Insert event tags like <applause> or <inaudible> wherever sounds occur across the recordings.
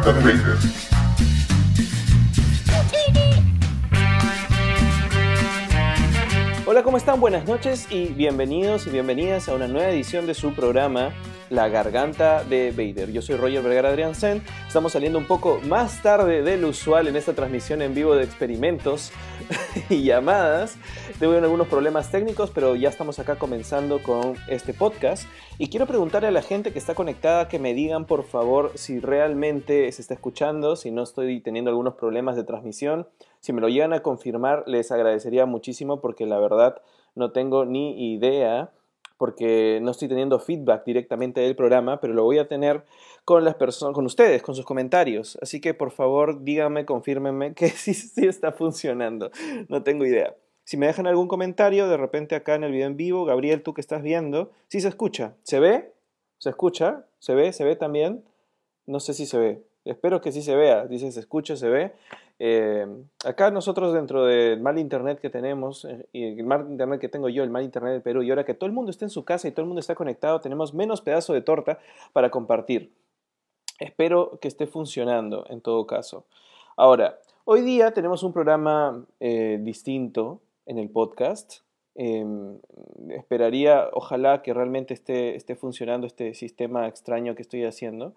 garganta de Vader. Hola, ¿cómo están? Buenas noches y bienvenidos y bienvenidas a una nueva edición de su programa La Garganta de Vader. Yo soy Roger Vergara Adrián Sen. Estamos saliendo un poco más tarde del usual en esta transmisión en vivo de experimentos <laughs> y llamadas. Tengo algunos problemas técnicos, pero ya estamos acá comenzando con este podcast. Y quiero preguntarle a la gente que está conectada que me digan, por favor, si realmente se está escuchando, si no estoy teniendo algunos problemas de transmisión. Si me lo llegan a confirmar, les agradecería muchísimo porque la verdad no tengo ni idea porque no estoy teniendo feedback directamente del programa, pero lo voy a tener con las personas, con ustedes, con sus comentarios. Así que por favor, díganme, confírmenme <laughs> que sí, sí está funcionando. No tengo idea. Si me dejan algún comentario, de repente acá en el video en vivo, Gabriel, tú que estás viendo, sí se escucha. ¿Se ve? ¿Se escucha? ¿Se ve? ¿Se ve también? No sé si se ve. Espero que sí se vea. Dice, se escucha, se ve. Eh, acá nosotros dentro del mal internet que tenemos, eh, y el mal internet que tengo yo, el mal internet del Perú, y ahora que todo el mundo está en su casa y todo el mundo está conectado, tenemos menos pedazo de torta para compartir. Espero que esté funcionando en todo caso. Ahora, hoy día tenemos un programa eh, distinto en el podcast. Em, esperaría, ojalá que realmente esté, esté funcionando este sistema extraño que estoy haciendo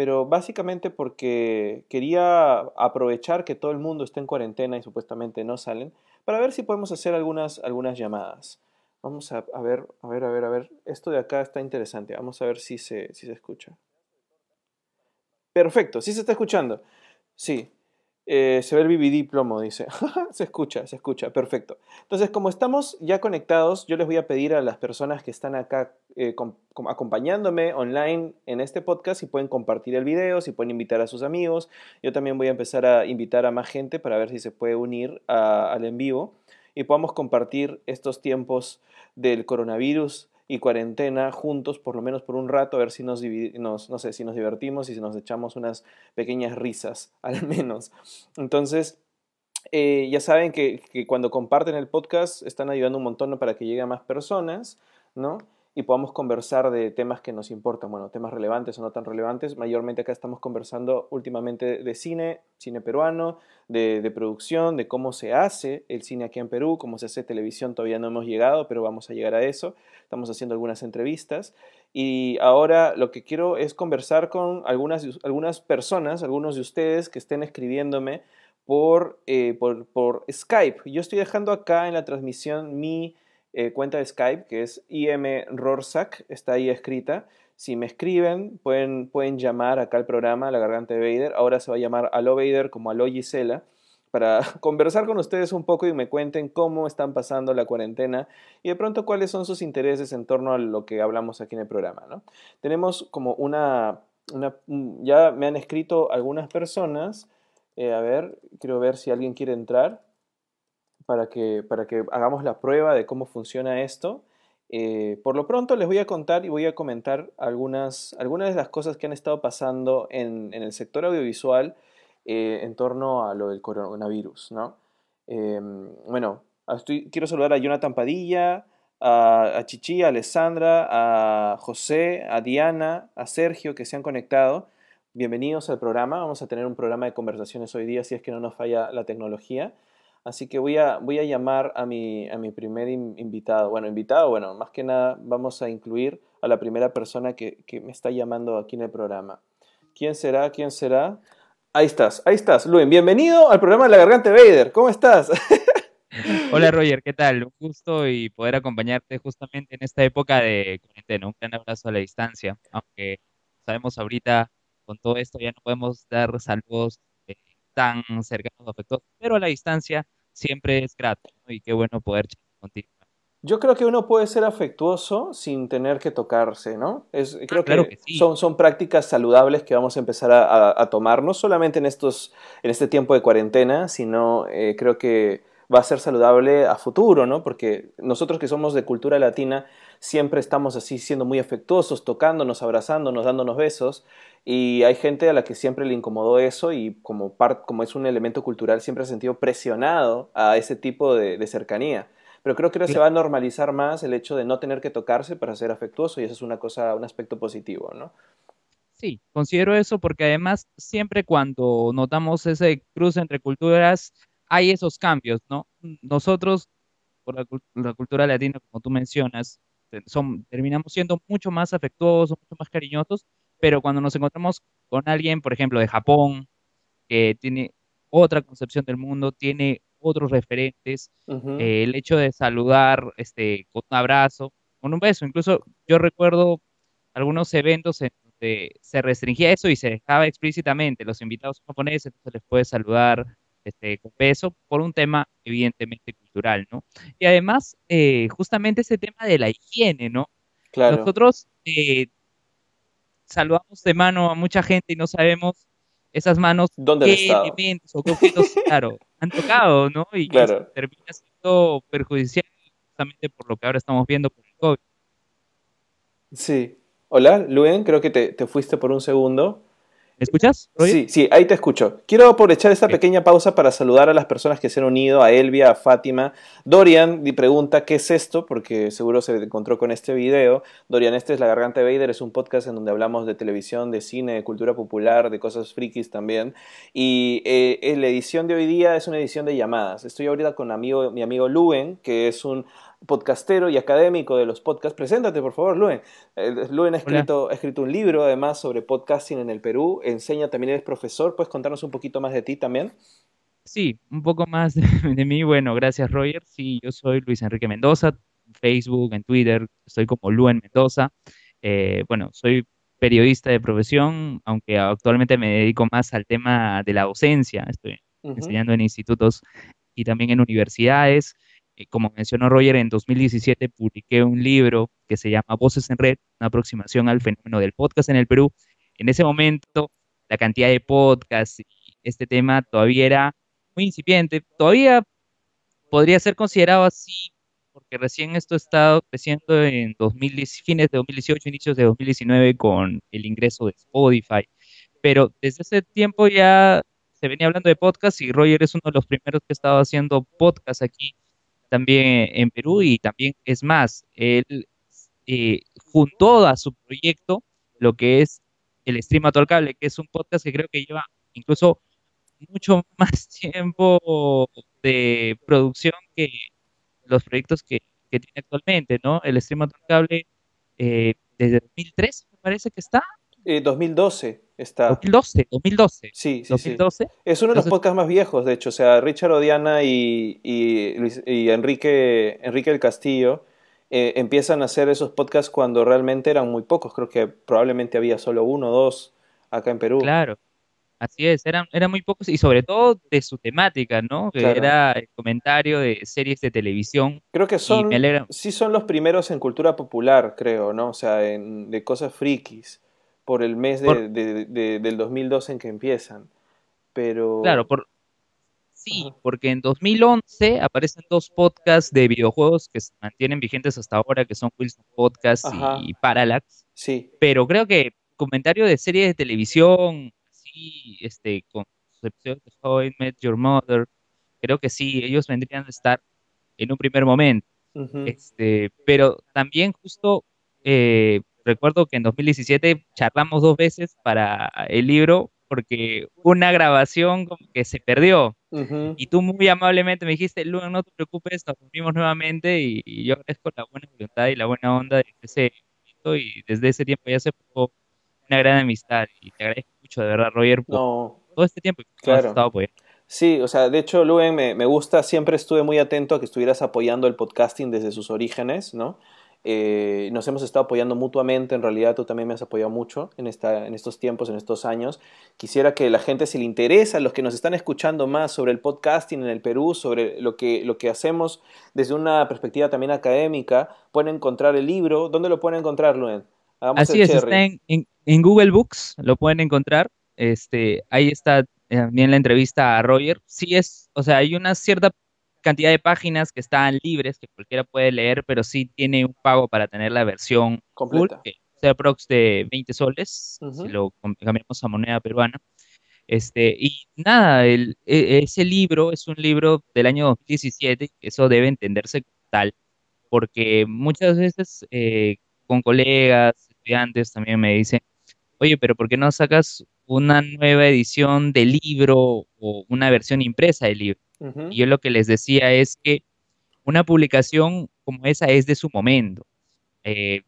pero básicamente porque quería aprovechar que todo el mundo está en cuarentena y supuestamente no salen, para ver si podemos hacer algunas, algunas llamadas. Vamos a, ver, a ver, a ver, a ver. Esto de acá está interesante. Vamos a ver si se, si se escucha. Perfecto, sí se está escuchando. Sí, eh, se ve el BBD plomo, dice. <laughs> se escucha, se escucha, perfecto. Entonces, como estamos ya conectados, yo les voy a pedir a las personas que están acá eh, acompañándome online en este podcast si pueden compartir el video, si pueden invitar a sus amigos. Yo también voy a empezar a invitar a más gente para ver si se puede unir al en vivo y podamos compartir estos tiempos del coronavirus y cuarentena juntos, por lo menos por un rato, a ver si nos, nos, no sé, si nos divertimos y si nos echamos unas pequeñas risas, <laughs> al menos. Entonces, eh, ya saben que, que, cuando comparten el podcast están ayudando un montón para que llegue a más personas, ¿no? Y podamos conversar de temas que nos importan, bueno, temas relevantes o no tan relevantes. Mayormente acá estamos conversando últimamente de cine, cine peruano, de, producción, de cómo se hace el cine aquí en Perú, cómo se hace televisión, todavía no hemos llegado, pero vamos a llegar a eso. Estamos haciendo algunas entrevistas y ahora lo que quiero es conversar con algunas, algunas personas, algunos de ustedes que estén escribiéndome por, eh, por, por Skype. Yo estoy dejando acá en la transmisión mi eh, cuenta de Skype, que es IM Rorsak, está ahí escrita. Si me escriben, pueden, pueden llamar acá al programa La Garganta de Vader. Ahora se va a llamar Aló Vader como Aló Gisela para <laughs> conversar con ustedes un poco y me cuenten cómo están pasando la cuarentena y de pronto cuáles son sus intereses en torno a lo que hablamos aquí en el programa. ¿no? Tenemos como una, una, ya me han escrito algunas personas, eh, a ver, quiero ver si alguien quiere entrar para que, para que hagamos la prueba de cómo funciona esto. Eh, por lo pronto les voy a contar y voy a comentar algunas, algunas de las cosas que han estado pasando en, en el sector audiovisual eh, en torno a lo del coronavirus. ¿no? Em, bueno, estoy, quiero saludar a Jonathan Padilla, a, a, Chichi, a Alessandra, a José, a Diana, a Sergio que se han conectado. Bienvenidos al programa. Vamos a tener un programa de conversaciones hoy día si es que no nos falla la tecnología. Así que voy a, voy a llamar a mi, a mi primer invitado. Bueno, invitado, bueno, más que nada vamos a incluir a la primera persona que, que, me está llamando aquí en el programa. ¿Quién será? ¿Quién será? Ahí estás, ahí estás, Luis. Bienvenido al programa de La Garganta Vader. ¿Cómo estás? <laughs> Hola Roger, ¿qué tal? Un gusto y poder acompañarte justamente en esta época de cuarentena. Un gran abrazo a la distancia, aunque sabemos ahorita con todo esto ya no podemos dar saludos tan cercanos o afectuosos, pero a la distancia siempre es grato y qué bueno poder contigo. Yo creo que uno puede ser afectuoso sin tener que tocarse, ¿no? Es, ah, creo que, son, son prácticas saludables que vamos a empezar a, tomar, no solamente en, estos, en este tiempo de cuarentena, sino eh, creo que va a ser saludable a futuro, ¿no? Porque nosotros que somos de cultura latina siempre estamos así siendo muy afectuosos, tocándonos, abrazándonos, dándonos besos, y hay gente a la que siempre le incomodó eso y como, como es un elemento cultural siempre ha sentido presionado a ese tipo de, cercanía. Pero creo que ahora se va a normalizar más el hecho de no tener que tocarse para ser afectuoso y eso es una cosa, un aspecto positivo, ¿no? Sí, considero eso porque además siempre cuando notamos ese cruce entre culturas hay esos cambios, ¿no? Nosotros, por la, la cultura latina, como tú mencionas, son, terminamos siendo mucho más afectuosos, mucho más cariñosos, pero cuando nos encontramos con alguien, por ejemplo, de Japón, que tiene otra concepción del mundo, tiene otros referentes, eh, el hecho de saludar este, con un abrazo, con un beso, incluso yo recuerdo algunos eventos en donde se restringía eso y se dejaba explícitamente los invitados japoneses, se les puede saludar este, con beso por un tema evidentemente cultural, ¿no? Y además, eh, justamente ese tema de la higiene, ¿no? Claro. Nosotros eh, saludamos de mano a mucha gente y no sabemos esas manos qué elementos o qué objetos, <laughs> claro, han tocado, ¿no? Y claro. termina siendo perjudicial justamente por lo que ahora estamos viendo por el COVID. Sí. Hola, Luen, creo que te, te fuiste por un segundo. ¿Me escuchas? Sí, sí, ahí te escucho. Quiero aprovechar esta pequeña pausa para saludar a las personas que se han unido, a Elvia, a Fátima. Dorian pregunta qué es esto, porque seguro se encontró con este video. Dorian, este es La Garganta de Vader, es un podcast en donde hablamos de televisión, de cine, de cultura popular, de cosas frikis también. Y eh, la edición de hoy día es una edición de llamadas. Estoy ahorita con amigo, mi amigo Luen, que es un podcastero y académico de los podcasts. Preséntate, por favor, Luen. Luen ha escrito, ha escrito un libro, además, sobre podcasting en el Perú. Enseña, también eres profesor. ¿Puedes contarnos un poquito más de ti también? Sí, un poco más <laughs> de, mí. Bueno, gracias, Roger. Sí, yo soy Luis Enrique Mendoza. En Facebook, en Twitter, estoy como Luen Mendoza. Eh, bueno, soy periodista de profesión, aunque actualmente me dedico más al tema de la docencia. Estoy enseñando en institutos y también en universidades. Eh, como mencionó Roger, en 2017 publiqué un libro que se llama Voces en Red, una aproximación al fenómeno del podcast en el Perú. En ese momento, la cantidad de podcasts y este tema todavía era muy incipiente. Todavía podría ser considerado así, porque recién esto ha estado creciendo en 2010, fines de 2018, inicios de 2019 con el ingreso de Spotify. Pero desde ese tiempo ya se venía hablando de podcast y Roger es uno de los primeros que estaba haciendo podcast aquí también en Perú y también es más, él eh, juntó a su proyecto lo que es el Stream al Cable, que es un podcast que creo que lleva incluso mucho <laughs> más tiempo de producción que los proyectos que, tiene actualmente, ¿no? El Stream Cable eh, desde 2003 me parece que está. 2012 eh, está. 2012, 2012. Sí, sí, 2012. Es uno de los podcasts más viejos, de hecho. O sea, Richard Odiana y, y, Enrique, Enrique del Castillo eh, empiezan a hacer esos podcasts cuando realmente eran muy pocos. Creo que probablemente había solo uno o dos acá en Perú. Claro. Así es, eran, eran muy pocos y sobre todo de su temática, ¿no? Que era el comentario de series de televisión. Creo que son, sí son los primeros en cultura popular, creo, ¿no? O sea, en, de cosas frikis por el mes de, del 2012 en que empiezan. Pero... Claro, por... sí, porque en 2011 aparecen dos podcasts de videojuegos que se mantienen vigentes hasta ahora, que son Wilson Podcast y Parallax. Sí. Pero creo que comentario de series de televisión, sí, este, con sus episodios de How I Met Your Mother, creo que sí, ellos vendrían a estar en un primer momento. este, pero también justo eh, recuerdo que en 2017 charlamos dos veces para el libro porque una grabación como que se perdió. Y tú muy amablemente me dijiste, Luan, no te preocupes, nos reunimos nuevamente y, yo agradezco la buena voluntad y la buena onda de ese momento y desde ese tiempo ya se formó una gran amistad y te agradezco mucho de verdad, Roger, por todo este tiempo que has estado apoyando. Sí, o sea, de hecho, Luen, me, me gusta, siempre estuve muy atento a que estuvieras apoyando el podcasting desde sus orígenes, ¿no? Eh, nos hemos estado apoyando mutuamente, en realidad tú también me has apoyado mucho en, esta, en estos tiempos, en estos años. Quisiera que la gente, si le interesa, los que nos están escuchando más sobre el podcasting en el Perú, sobre lo que, lo que hacemos desde una perspectiva también académica, pueden encontrar el libro. ¿Dónde lo pueden encontrar, Luen? Así es, está en, en, Google Books, lo pueden encontrar. Este, ahí está también la entrevista a Roger. Sí es, o sea, hay una cierta cantidad de páginas que están libres, que cualquiera puede leer, pero sí tiene un pago para tener la versión completa. Full, que sea prox de 20 soles, si lo cambiamos a moneda peruana. Este, y nada, el, e, ese libro es un libro del año 2017, eso debe entenderse tal, porque muchas veces eh, con colegas, estudiantes también me dicen, oye, pero ¿por qué no sacas una nueva edición del libro o una versión impresa del libro? Y yo lo que les decía es que una publicación como esa es de su momento. Eh,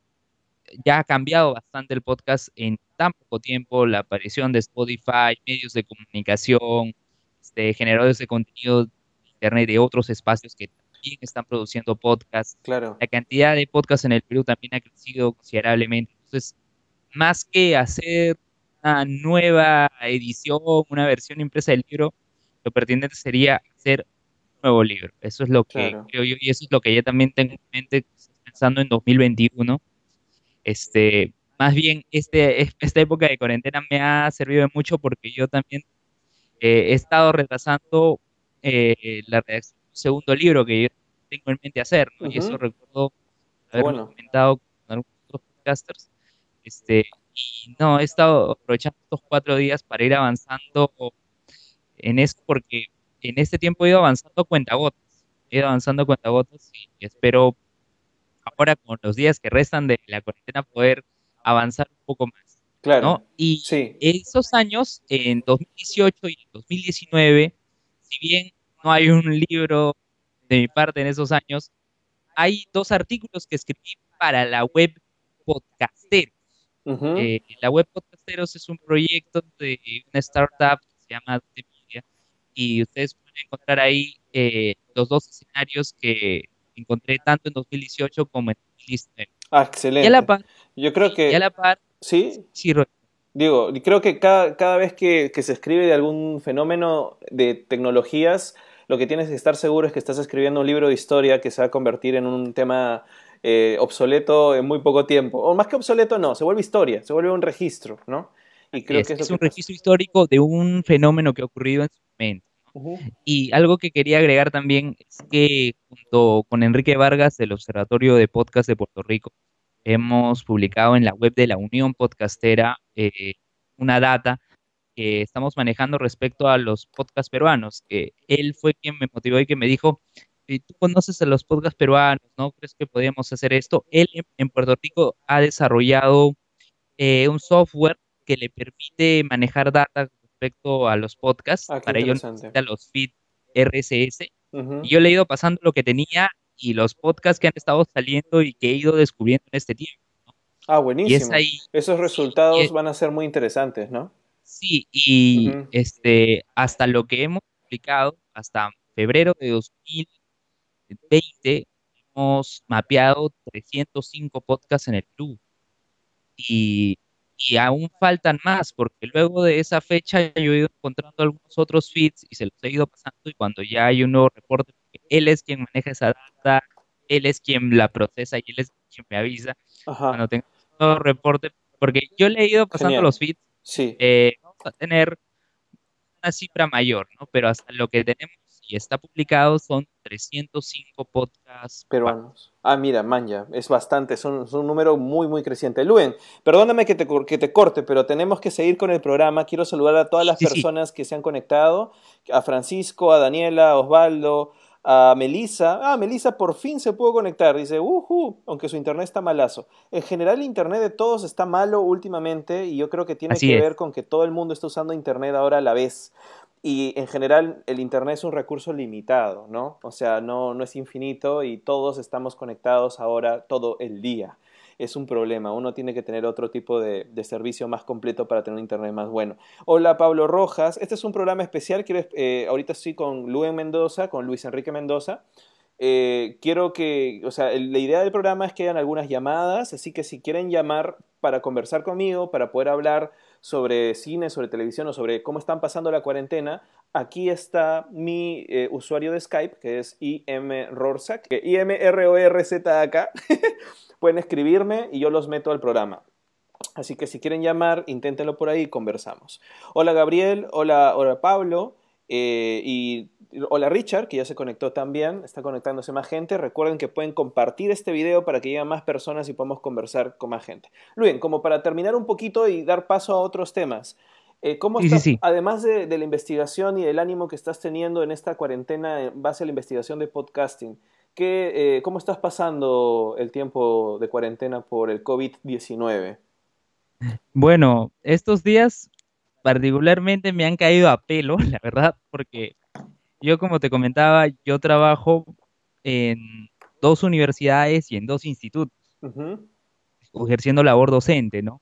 ya ha cambiado bastante el podcast en tan poco tiempo, la aparición de Spotify, medios de comunicación, este, generadores de contenido de Internet de otros espacios que también están produciendo podcasts. Claro. La cantidad de podcasts en el Perú también ha crecido considerablemente. Entonces, más que hacer una nueva edición, una versión impresa del libro, lo pertinente sería hacer un nuevo libro. Eso es lo que creo yo y eso es lo que yo también tengo en mente pensando en 2021 este, más bien, este, esta época de cuarentena me ha servido mucho porque yo también eh, he estado retrasando eh, la redacción de un segundo libro que yo tengo en mente hacer, Y eso recuerdo haber comentado con algunos otros podcasters. Este, y no, he estado aprovechando estos cuatro días para ir avanzando en eso porque en este tiempo he ido avanzando cuentagotas. He ido avanzando cuentagotas y espero ahora con los días que restan de la cuarentena poder avanzar un poco más. Claro. Y esos años, en 2018 y 2019, si bien no hay un libro de mi parte en esos años, hay dos artículos que escribí para la web Podcasteros. Eh, la web Podcasteros es un proyecto de una startup que se llama Media y ustedes pueden encontrar ahí eh, los dos escenarios que encontré tanto en 2018 como en 2019. Ah, excelente. Y a la par, Yo creo que... Y a la par, sí. Sí, Digo, creo que cada, cada vez que, que, se escribe de algún fenómeno de tecnologías, lo que tienes que estar seguro es que estás escribiendo un libro de historia que se va a convertir en un tema eh, obsoleto en muy poco tiempo. O más que obsoleto, no, se vuelve historia, se vuelve un registro, ¿no? Y creo que es, es un registro histórico de un fenómeno que ha ocurrido en su momento. Y algo que quería agregar también es que junto con Enrique Vargas del Observatorio de Podcast de Puerto Rico, hemos publicado en la web de la Unión Podcastera eh, una data que estamos manejando respecto a los podcasts peruanos, que él fue quien me motivó y que me dijo, tú conoces a los podcasts peruanos, ¿no crees que podríamos hacer esto? Él en Puerto Rico ha desarrollado eh, un software que le permite manejar data respecto a los podcasts. Ah, para ello necesita los feeds RSS. Y yo le he ido pasando lo que tenía y los podcasts que han estado saliendo y que he ido descubriendo en este tiempo. Ah, buenísimo. Esos resultados van a ser muy interesantes, ¿no? Sí, y este, hasta lo que hemos publicado, hasta febrero de 2020, hemos mapeado 305 podcasts en el club. Y y aún faltan más, porque luego de esa fecha yo he ido encontrando algunos otros feeds y se los he ido pasando y cuando ya hay un nuevo reporte, él es quien maneja esa data, él es quien la procesa y él es quien me avisa cuando tenga un nuevo reporte, porque yo le he ido pasando los feeds, sí. Eh, vamos a tener una cifra mayor, ¿no? Pero hasta lo que tenemos y está publicado son 305 podcasts peruanos. Ah, mira, manja, es bastante, son, un número muy, muy creciente. Luen, perdóname que te, que te corte, pero tenemos que seguir con el programa. Quiero saludar a todas las personas que se han conectado, a Francisco, a Daniela, a Osvaldo, a Melissa. Ah, Melissa por fin se pudo conectar. Dice, uhu, aunque su internet está malazo. En general, el internet de todos está malo últimamente y yo creo que tiene que ver con que todo el mundo está usando internet ahora a la vez. Y en general el Internet es un recurso limitado, ¿no? O sea, no, no es infinito y todos estamos conectados ahora todo el día. Es un problema, uno tiene que tener otro tipo de, servicio más completo para tener un Internet más bueno. Hola Pablo Rojas, este es un programa especial, quiero, eh, ahorita estoy con Luis Mendoza, con Luis Enrique Mendoza. Eh, quiero que, o sea, la idea del programa es que hayan algunas llamadas, así que si quieren llamar para conversar conmigo, para poder hablar sobre cine, sobre televisión o sobre cómo están pasando la cuarentena, aquí está mi eh, usuario de Skype, que es imrorzak, i m r o r z acá. <laughs> Pueden escribirme y yo los meto al programa. Así que si quieren llamar, inténtenlo por ahí y conversamos. Hola Gabriel, hola, hola Pablo. Eh, y hola Richard, que ya se conectó también, está conectándose más gente. Recuerden que pueden compartir este video para que lleguen más personas y podamos conversar con más gente. Luis, como para terminar un poquito y dar paso a otros temas, eh, ¿cómo estás, además de, la investigación y del ánimo que estás teniendo en esta cuarentena en base a la investigación de podcasting, ¿qué, eh, ¿cómo estás pasando el tiempo de cuarentena por el COVID-19? Bueno, estos días particularmente me han caído a pelo, <laughs> la verdad, porque yo como te comentaba, yo trabajo en dos universidades y en dos institutos, Ujú, ejerciendo labor docente, ¿no?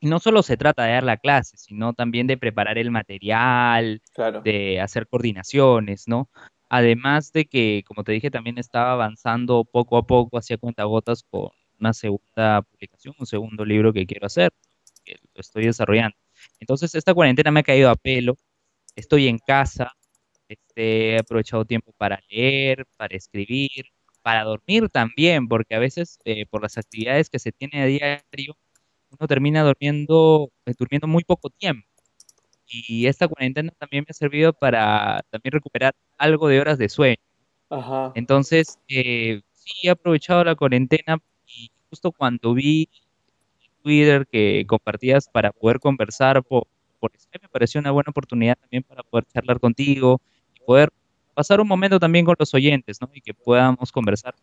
Y no solo se trata de dar la clase, sino también de preparar el material, Claro. de hacer coordinaciones, ¿no? Además de que, como te dije, también estaba avanzando poco a poco hacia cuentagotas con una segunda publicación, un segundo libro que quiero hacer, que lo estoy desarrollando. Entonces, esta cuarentena me ha caído a pelo, estoy en casa, este, he aprovechado tiempo para leer, para escribir, para dormir también, porque a veces eh, por las actividades que se tiene a diario, uno termina durmiendo, eh, durmiendo muy poco tiempo. Y esta cuarentena también me ha servido para también recuperar algo de horas de sueño. Ajá. Entonces, eh, sí he aprovechado la cuarentena y justo cuando vi Twitter que compartías para poder conversar por, por Skype, me pareció una buena oportunidad también para poder charlar contigo poder pasar un momento también con los oyentes, ¿no? Y que podamos conversar,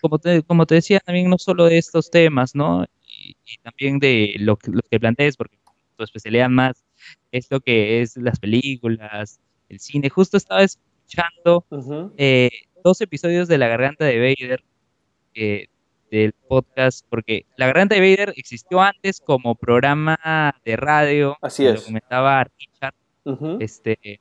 como te, como te decía, también no solo de estos temas, ¿no? Y, y también de lo que, lo que plantees, porque tu especialidad más es lo que es las películas, el cine. Justo estaba escuchando ujú. eh, dos episodios de La Garganta de Vader eh, del podcast, porque La Garganta de Vader existió antes como programa de radio, Así me lo es. comentaba Richard, Ujú. este,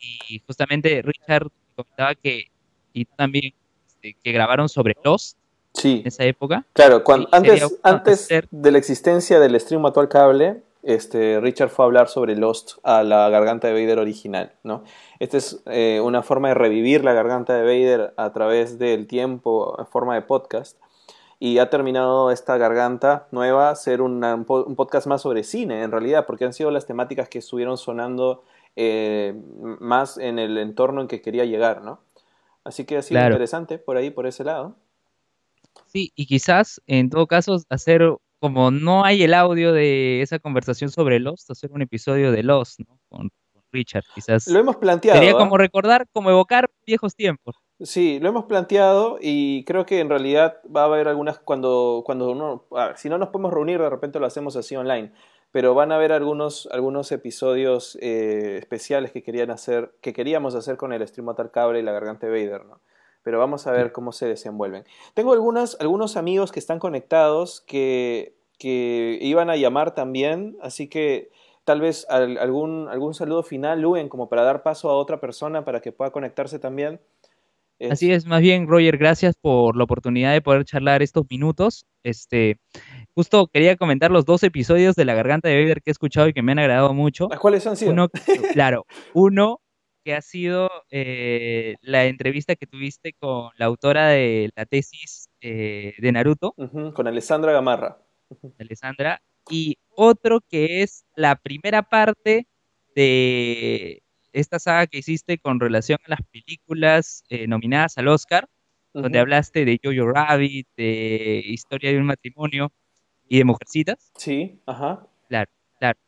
y justamente Richard comentaba que, y tú también, este, que grabaron sobre Lost Sí. en esa época, Claro, cuando, y sería antes, antes hacer, de la existencia del stream actual cable, este, Richard fue a hablar sobre Lost a la garganta de Vader original, ¿no? Esta es eh, una forma de revivir la garganta de Vader a través del tiempo en forma de podcast. Y ha terminado esta garganta nueva ser una- un podcast más sobre cine, en realidad, porque han sido las temáticas que estuvieron sonando eh, más en el entorno en que quería llegar, ¿no? Así que ha sido claro, interesante por ahí, por ese lado. sí, y quizás en todo caso hacer, como no hay el audio de esa conversación sobre Lost, hacer un episodio de Lost, ¿no? Con, con Richard, Lo quizás hemos sería planteado, como ¿ah? recordar, como evocar viejos tiempos. Sí, lo hemos planteado y creo que en realidad va a haber algunas cuando, cuando uno, a ver, si no nos podemos reunir, de repente lo hacemos así online, pero van a haber algunos, algunos episodios eh, especiales que querían hacer, que queríamos hacer con el Stream Cable y la Garganta de Vader, ¿no? Pero vamos a ver cómo se desenvuelven. Tengo algunas, algunos amigos que están conectados que, que iban a llamar también, así que tal vez al- algún, algún saludo final, Luen, como para dar paso a otra persona para que pueda conectarse también. Así Es, es, más bien, Roger, gracias por la oportunidad de poder charlar estos minutos. Este, justo quería comentar los dos episodios de La Garganta de Vader que he escuchado y que me han agradado mucho. ¿Las cuáles han sido? Uno, claro, uno que ha sido eh, la entrevista que tuviste con la autora de la tesis eh, de Naruto, con Alessandra Gamarra. Alessandra, y otro que es la primera parte de esta saga que hiciste con relación a las películas eh, nominadas al Oscar, donde hablaste de Jojo Rabbit, de Historia de un matrimonio y de Mujercitas. Sí, ajá. Claro, claro.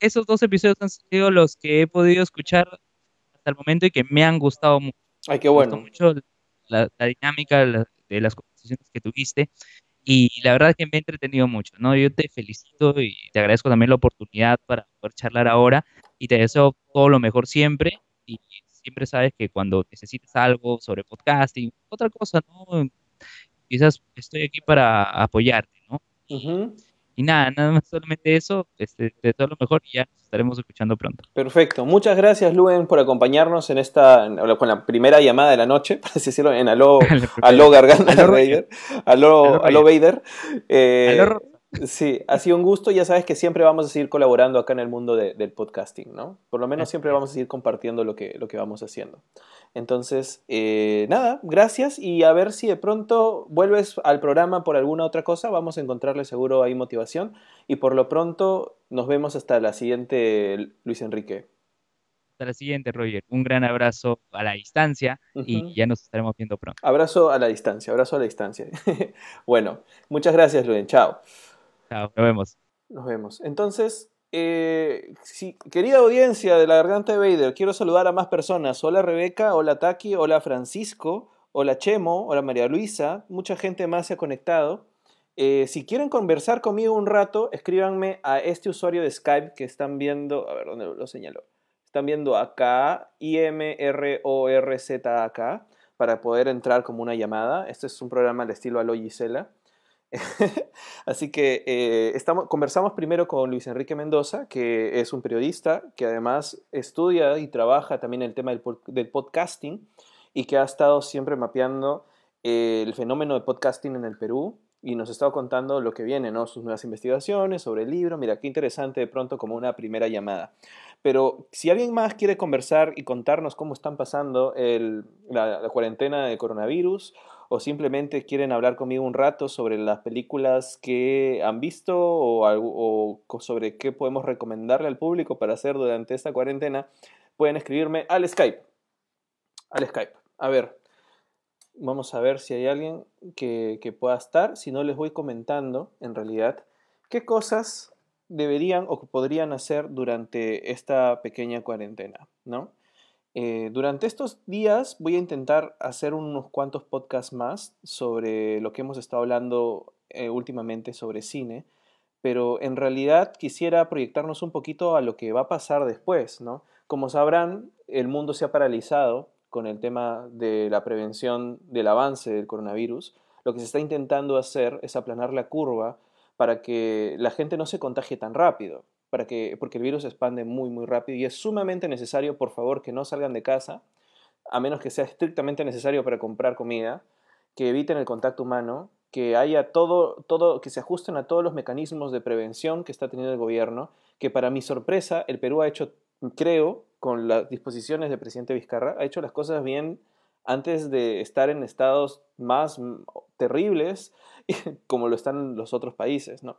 Esos dos episodios han sido los que he podido escuchar hasta el momento y que me han gustado mucho. Ay, qué Me gustó bueno. mucho la, la dinámica la- de las conversaciones que tuviste y la verdad es que me he entretenido mucho, ¿no? Yo te felicito y te agradezco también la oportunidad para poder charlar ahora y te deseo todo lo mejor siempre y siempre sabes que cuando necesites algo sobre podcasting, otra cosa, ¿no? Quizás estoy aquí para apoyarte, ¿no? Y, nada, nada más solamente eso, este, te deseo lo mejor y ya nos estaremos escuchando pronto. Perfecto. Muchas gracias, Luen, por acompañarnos en esta, con la primera llamada de la noche, <laughs> por así decirlo, en Aló, <laughs> Aló Garganta Aló, Vader. Aló, Aló. Vader. Eh, Aló. Sí, ha sido un gusto. Ya sabes que siempre vamos a seguir colaborando acá en el mundo de- del podcasting, ¿no? Por lo menos siempre vamos a seguir compartiendo lo que, lo que vamos haciendo. Entonces, eh, nada, gracias y a ver si de pronto vuelves al programa por alguna otra cosa. Vamos a encontrarle seguro ahí motivación. Y por lo pronto, nos vemos hasta la siguiente, Luis Enrique. Hasta la siguiente, Roger. Un gran abrazo a la distancia y ya nos estaremos viendo pronto. Abrazo a la distancia, abrazo a la distancia. <laughs> bueno, muchas gracias, Luen. Chao. Nos vemos. Nos vemos. Entonces, eh, sí, querida audiencia de la Garganta de Vader, quiero saludar a más personas. Hola Rebeca, hola Taki, hola Francisco, hola Chemo, hola María Luisa. Mucha gente más se ha conectado. Eh, si quieren conversar conmigo un rato, escríbanme a este usuario de Skype que están viendo, a ver, ¿dónde lo señalo? Están viendo acá, I-M-R-O-R-Z-A-K, para poder entrar como una llamada. Este es un programa de estilo Alo Gisela. <laughs> Así que eh, estamos, conversamos primero con Luis Enrique Mendoza, que es un periodista que además estudia y trabaja también el tema del, podcasting y que ha estado siempre mapeando eh, el fenómeno de podcasting en el Perú y nos estaba contando lo que viene, ¿no? Sus nuevas investigaciones sobre el libro. Mira, qué interesante de pronto como una primera llamada. Pero si alguien más quiere conversar y contarnos cómo están pasando la, cuarentena de coronavirus o simplemente quieren hablar conmigo un rato sobre las películas que han visto o, sobre qué podemos recomendarle al público para hacer durante esta cuarentena, pueden escribirme al Skype. Al Skype. A ver, Vamos a ver si hay alguien que, pueda estar. Si no, les voy comentando, en realidad, qué cosas deberían o podrían hacer durante esta pequeña cuarentena, ¿no? Eh, durante estos días voy a intentar hacer unos cuantos podcasts más sobre lo que hemos estado hablando eh, últimamente sobre cine, pero en realidad quisiera proyectarnos un poquito a lo que va a pasar después, ¿no? Como sabrán, el mundo se ha paralizado con el tema de la prevención del avance del coronavirus, lo que se está intentando hacer es aplanar la curva para que la gente no se contagie tan rápido, para que, porque el virus se expande muy, muy rápido y es sumamente necesario, por favor, que no salgan de casa, a menos que sea estrictamente necesario para comprar comida, que eviten el contacto humano, que haya todo, todo, que se ajusten a todos los mecanismos de prevención que está teniendo el gobierno, que para mi sorpresa el Perú ha hecho, creo, con las disposiciones del presidente Vizcarra, ha hecho las cosas bien antes de estar en estados más terribles <laughs> como lo están los otros países, ¿no?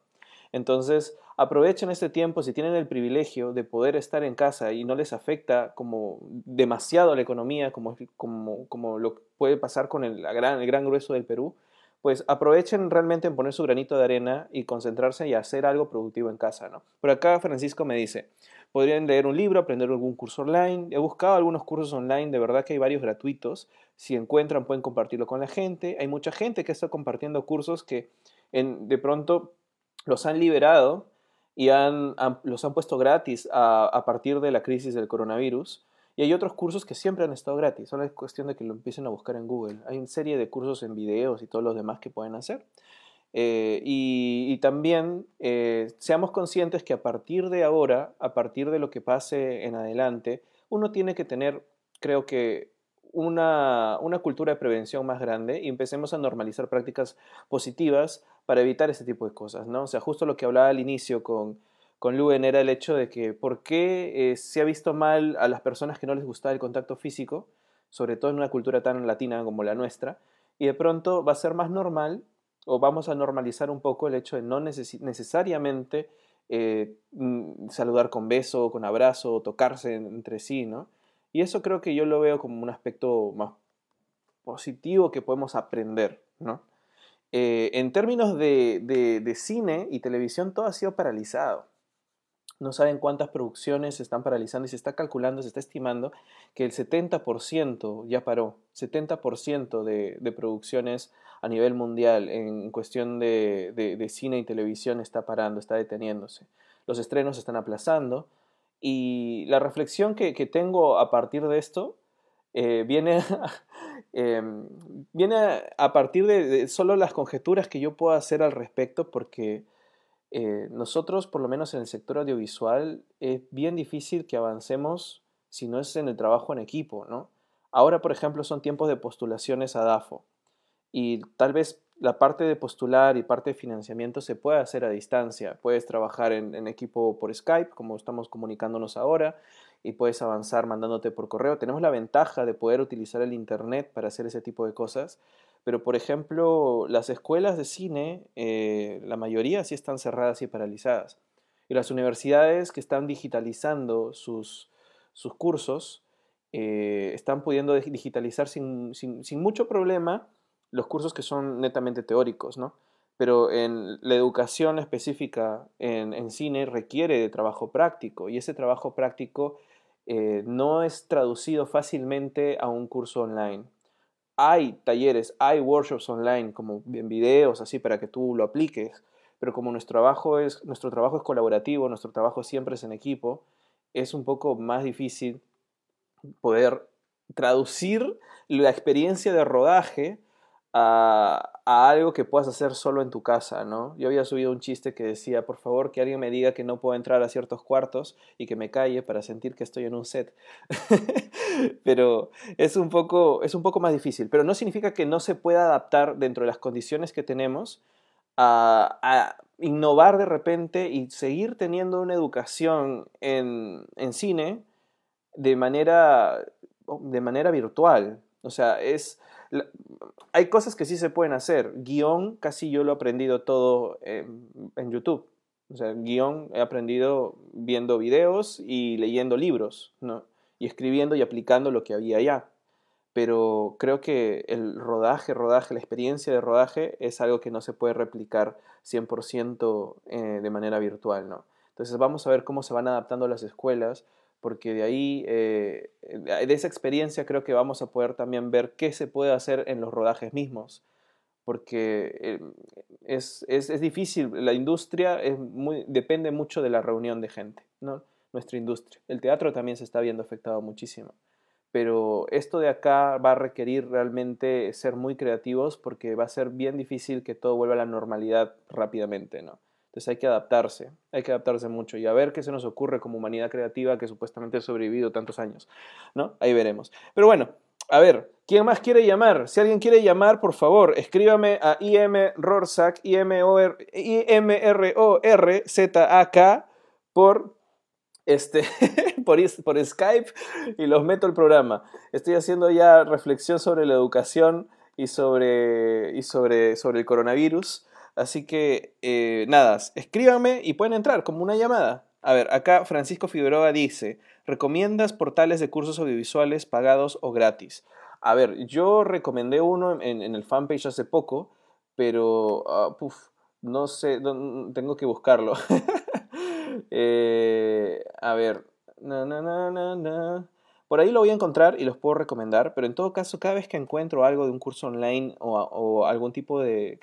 Entonces, aprovechen este tiempo si tienen el privilegio de poder estar en casa y no les afecta como demasiado la economía como, como, como lo puede pasar con el, gran, el gran grueso del Perú, pues aprovechen realmente en poner su granito de arena y concentrarse y hacer algo productivo en casa, ¿no? Por acá Francisco me dice, podrían leer un libro, aprender algún curso online. He buscado algunos cursos online, de verdad que hay varios gratuitos. Si encuentran, pueden compartirlo con la gente. Hay mucha gente que está compartiendo cursos que de pronto los han liberado y los han puesto gratis a, partir de la crisis del coronavirus. Y hay otros cursos que siempre han estado gratis, solo es cuestión de que lo empiecen a buscar en Google. Hay una serie de cursos en videos y todos los demás que pueden hacer. Eh, y, también eh, seamos conscientes que a partir de ahora, a partir de lo que pase en adelante, uno tiene que tener, creo que, una, una, cultura de prevención más grande y empecemos a normalizar prácticas positivas para evitar ese tipo de cosas, ¿no? O sea, justo lo que hablaba al inicio con, con Luen era el hecho de que por qué eh, se ha visto mal a las personas que no les gusta el contacto físico, sobre todo en una cultura tan latina como la nuestra, y de pronto va a ser más normal o vamos a normalizar un poco el hecho de no necesariamente eh, mm, saludar con beso, con abrazo, tocarse entre sí, ¿no? Y eso creo que yo lo veo como un aspecto más positivo que podemos aprender, ¿no? Eh, en términos de, de, cine y televisión, todo ha sido paralizado. No saben cuántas producciones se están paralizando y se está calculando, se está estimando que el 70% ya paró, 70% de, de producciones a nivel mundial en cuestión de, cine y televisión está parando, está deteniéndose. Los estrenos se están aplazando y la reflexión que, tengo a partir de esto eh, viene, <laughs> em, viene a partir de, solo las conjeturas que yo puedo hacer al respecto porque eh, nosotros, por lo menos en el sector audiovisual, es bien difícil que avancemos si no es en el trabajo en equipo, ¿no? Ahora, por ejemplo, son tiempos de postulaciones a DAFO y tal vez la parte de postular y parte de financiamiento se puede hacer a distancia. Puedes trabajar en, equipo por Skype, como estamos comunicándonos ahora, y puedes avanzar mandándote por correo. Tenemos la ventaja de poder utilizar el Internet para hacer ese tipo de cosas, pero por ejemplo, las escuelas de cine, eh, la mayoría sí están cerradas y paralizadas. Y las universidades que están digitalizando sus, sus cursos, eh, están pudiendo digitalizar sin, sin, sin mucho problema los cursos que son netamente teóricos, ¿no? Pero en la educación específica en, cine requiere de trabajo práctico y ese trabajo práctico eh, no es traducido fácilmente a un curso online. hay talleres, hay workshops online, como en videos, así, para que tú lo apliques. Pero como nuestro trabajo es, nuestro trabajo es colaborativo, nuestro trabajo siempre es en equipo, es un poco más difícil poder traducir la experiencia de rodaje a, algo que puedas hacer solo en tu casa, ¿no? Yo había subido un chiste que decía, por favor, que alguien me diga que no puedo entrar a ciertos cuartos y que me calle para sentir que estoy en un set. <laughs> pero es un, poco, es un poco más difícil, pero no significa que no se pueda adaptar dentro de las condiciones que tenemos a, a innovar de repente y seguir teniendo una educación en, en cine de manera, de manera virtual. O sea, es hay cosas que sí se pueden hacer. Guión, casi yo lo he aprendido todo en, YouTube. O sea, guion he aprendido viendo videos y leyendo libros, ¿no? Y escribiendo y aplicando lo que había allá. Pero creo que el rodaje, rodaje, la experiencia de rodaje es algo que no se puede replicar 100% eh, de manera virtual, ¿no? Entonces vamos a ver cómo se van adaptando las escuelas porque de ahí, eh, de esa experiencia creo que vamos a poder también ver qué se puede hacer en los rodajes mismos, porque eh, es, es, es, difícil, la industria es muy, depende mucho de la reunión de gente, ¿no? nuestra industria. El teatro también se está viendo afectado muchísimo, pero esto de acá va a requerir realmente ser muy creativos porque va a ser bien difícil que todo vuelva a la normalidad rápidamente, ¿no? Entonces hay que adaptarse, hay que adaptarse mucho y a ver qué se nos ocurre como humanidad creativa que supuestamente ha sobrevivido tantos años, ¿no? Ahí veremos. Pero bueno, a ver, ¿quién más quiere llamar? Si alguien quiere llamar, por favor, escríbame a imrorzac, I-M-R-O-R-Z-A-K, por, este, <laughs> por, por Skype y los meto al programa. Estoy haciendo ya reflexión sobre la educación y sobre, y sobre, sobre el coronavirus. Así que, eh, nada, escríbanme y pueden entrar como una llamada. A ver, acá Francisco Figueroa dice, ¿recomiendas portales de cursos audiovisuales pagados o gratis? A ver, yo recomendé uno en, el fanpage hace poco, pero, ah, no sé, tengo que buscarlo. <laughs> Eh, a ver, na, na, na, por ahí lo voy a encontrar y los puedo recomendar, pero en todo caso, cada vez que encuentro algo de un curso online o, algún tipo de,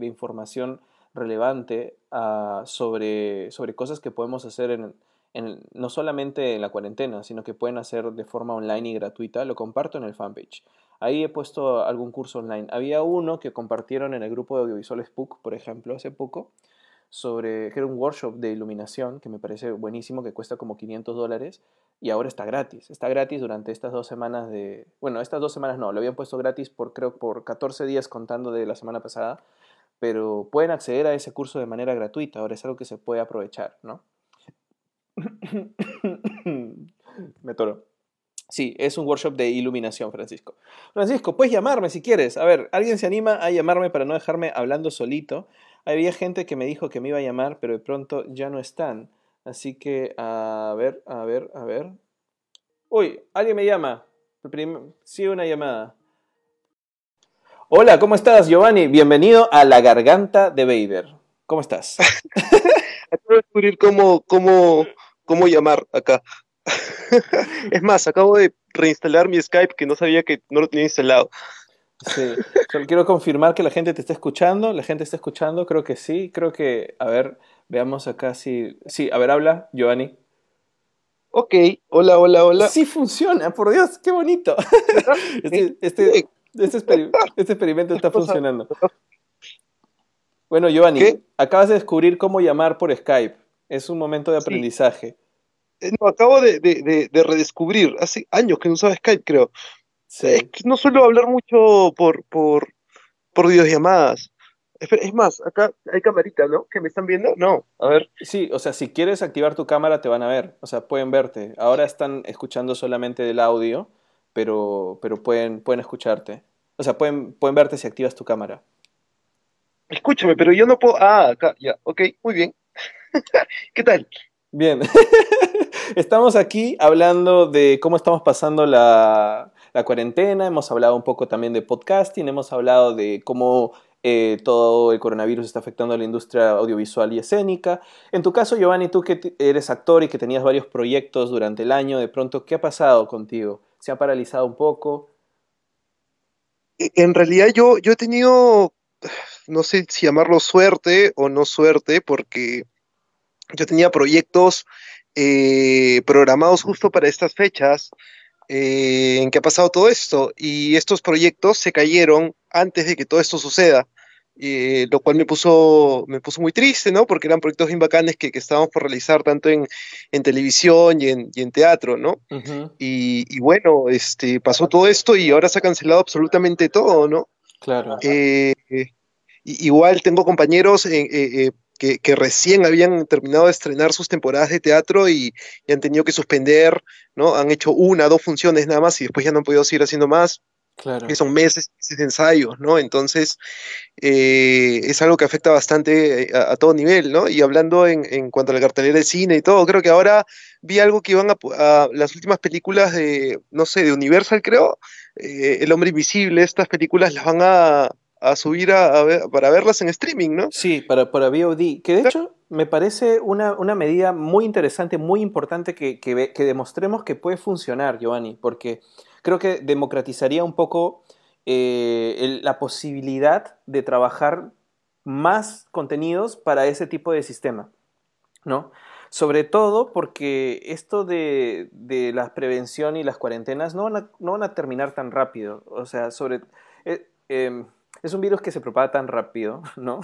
información relevante ah, sobre, sobre cosas que podemos hacer en, no solamente en la cuarentena, sino que pueden hacer de forma online y gratuita, lo comparto en el fanpage. Ahí he puesto algún curso online. Había uno que compartieron en el grupo de audiovisuales PUC, por ejemplo, hace poco, sobre, que era un workshop de iluminación, que me parece buenísimo, que cuesta como 500 dólares, y ahora está gratis. Está gratis durante estas dos semanas de... Bueno, estas dos semanas no, lo habían puesto gratis por creo por 14 días contando de la semana pasada, pero pueden acceder a ese curso de manera gratuita, ahora es algo que se puede aprovechar, ¿no? <coughs> me toro. Sí, es un workshop de iluminación, Francisco. Francisco, puedes llamarme si quieres. A ver, ¿alguien se anima a llamarme para no dejarme hablando solito? Había gente que me dijo que me iba a llamar, pero de pronto ya no están. Así que, a ver, a ver, a ver. Uy, alguien me llama. Sí, una llamada. Hola, ¿cómo estás, Giovanni? Bienvenido a La Garganta de Vader. ¿Cómo estás? <laughs> acabo de descubrir cómo, cómo, cómo llamar acá. <laughs> es más, acabo de reinstalar mi Skype que no sabía que no lo tenía instalado. Sí, solo quiero confirmar que la gente te está escuchando. La gente está escuchando, creo que sí. Creo que, a ver, Veamos acá si... Sí, a ver, habla, Giovanni. Ok, hola, hola, hola. Sí funciona, por Dios, qué bonito. <laughs> Este, este, este, este, experimento está funcionando. Bueno, Giovanni, acabas de descubrir cómo llamar por Skype. Es un momento de aprendizaje. Eh, no, acabo de, redescubrir. Hace años que no usaba Skype, creo. Sí. no suelo hablar mucho por, por, por videollamadas. Es más, acá hay camarita, ¿no? ¿Que me están viendo? No, a ver. Sí, o sea, si quieres activar tu cámara te van a ver, o sea, pueden verte. Ahora están escuchando solamente el audio, pero, pero pueden, pueden escucharte. O sea, pueden, pueden verte si activas tu cámara. Escúchame, pero yo no puedo... Ah, acá, ya, ok, muy bien. <laughs> ¿Qué tal? Bien. <laughs> estamos aquí hablando de cómo estamos pasando la, la cuarentena, hemos hablado un poco también de podcasting, hemos hablado de cómo eh, todo el coronavirus está afectando a la industria audiovisual y escénica. En tu caso, Giovanni, tú que eres actor y que tenías varios proyectos durante el año, de pronto, ¿qué ha pasado contigo? ¿Se ha paralizado un poco? en realidad yo, yo he tenido, no sé si llamarlo suerte o no suerte, porque yo tenía proyectos eh, programados justo para estas fechas eh, en que ha pasado todo esto y estos proyectos se cayeron antes de que todo esto suceda. Eh, lo cual me puso, me puso muy triste, ¿no? Porque eran proyectos bien bacanes que, que estábamos por realizar tanto en, en televisión y en, y en, teatro, ¿no? y, y, bueno, este, pasó todo esto y ahora se ha cancelado absolutamente todo, ¿no? Claro. Eh, igual tengo compañeros que, que, recién habían terminado de estrenar sus temporadas de teatro y, y, han tenido que suspender, ¿no? Han hecho una, dos funciones nada más y después ya no han podido seguir haciendo más. Claro. Que son meses, meses de ensayos, ¿no? Entonces, eh, es algo que afecta bastante a, a todo nivel, ¿no? Y hablando en, en, cuanto a la cartelera del cine y todo, creo que ahora vi algo que iban a, a las últimas películas de, no sé, de Universal, creo, eh, El Hombre Invisible, estas películas las van a, a subir a, a ver, para verlas en streaming, ¿no? Sí, para, para VOD, que de hecho me parece una, una medida muy interesante, muy importante que, que, que demostremos que puede funcionar, Giovanni, porque creo que democratizaría un poco eh, el, la posibilidad de trabajar más contenidos para ese tipo de sistema, ¿no? Sobre todo porque esto de, de la prevención y las cuarentenas no van, a, no van a terminar tan rápido. O sea, sobre, eh, eh, es un virus que se propaga tan rápido, <laughs> ¿no?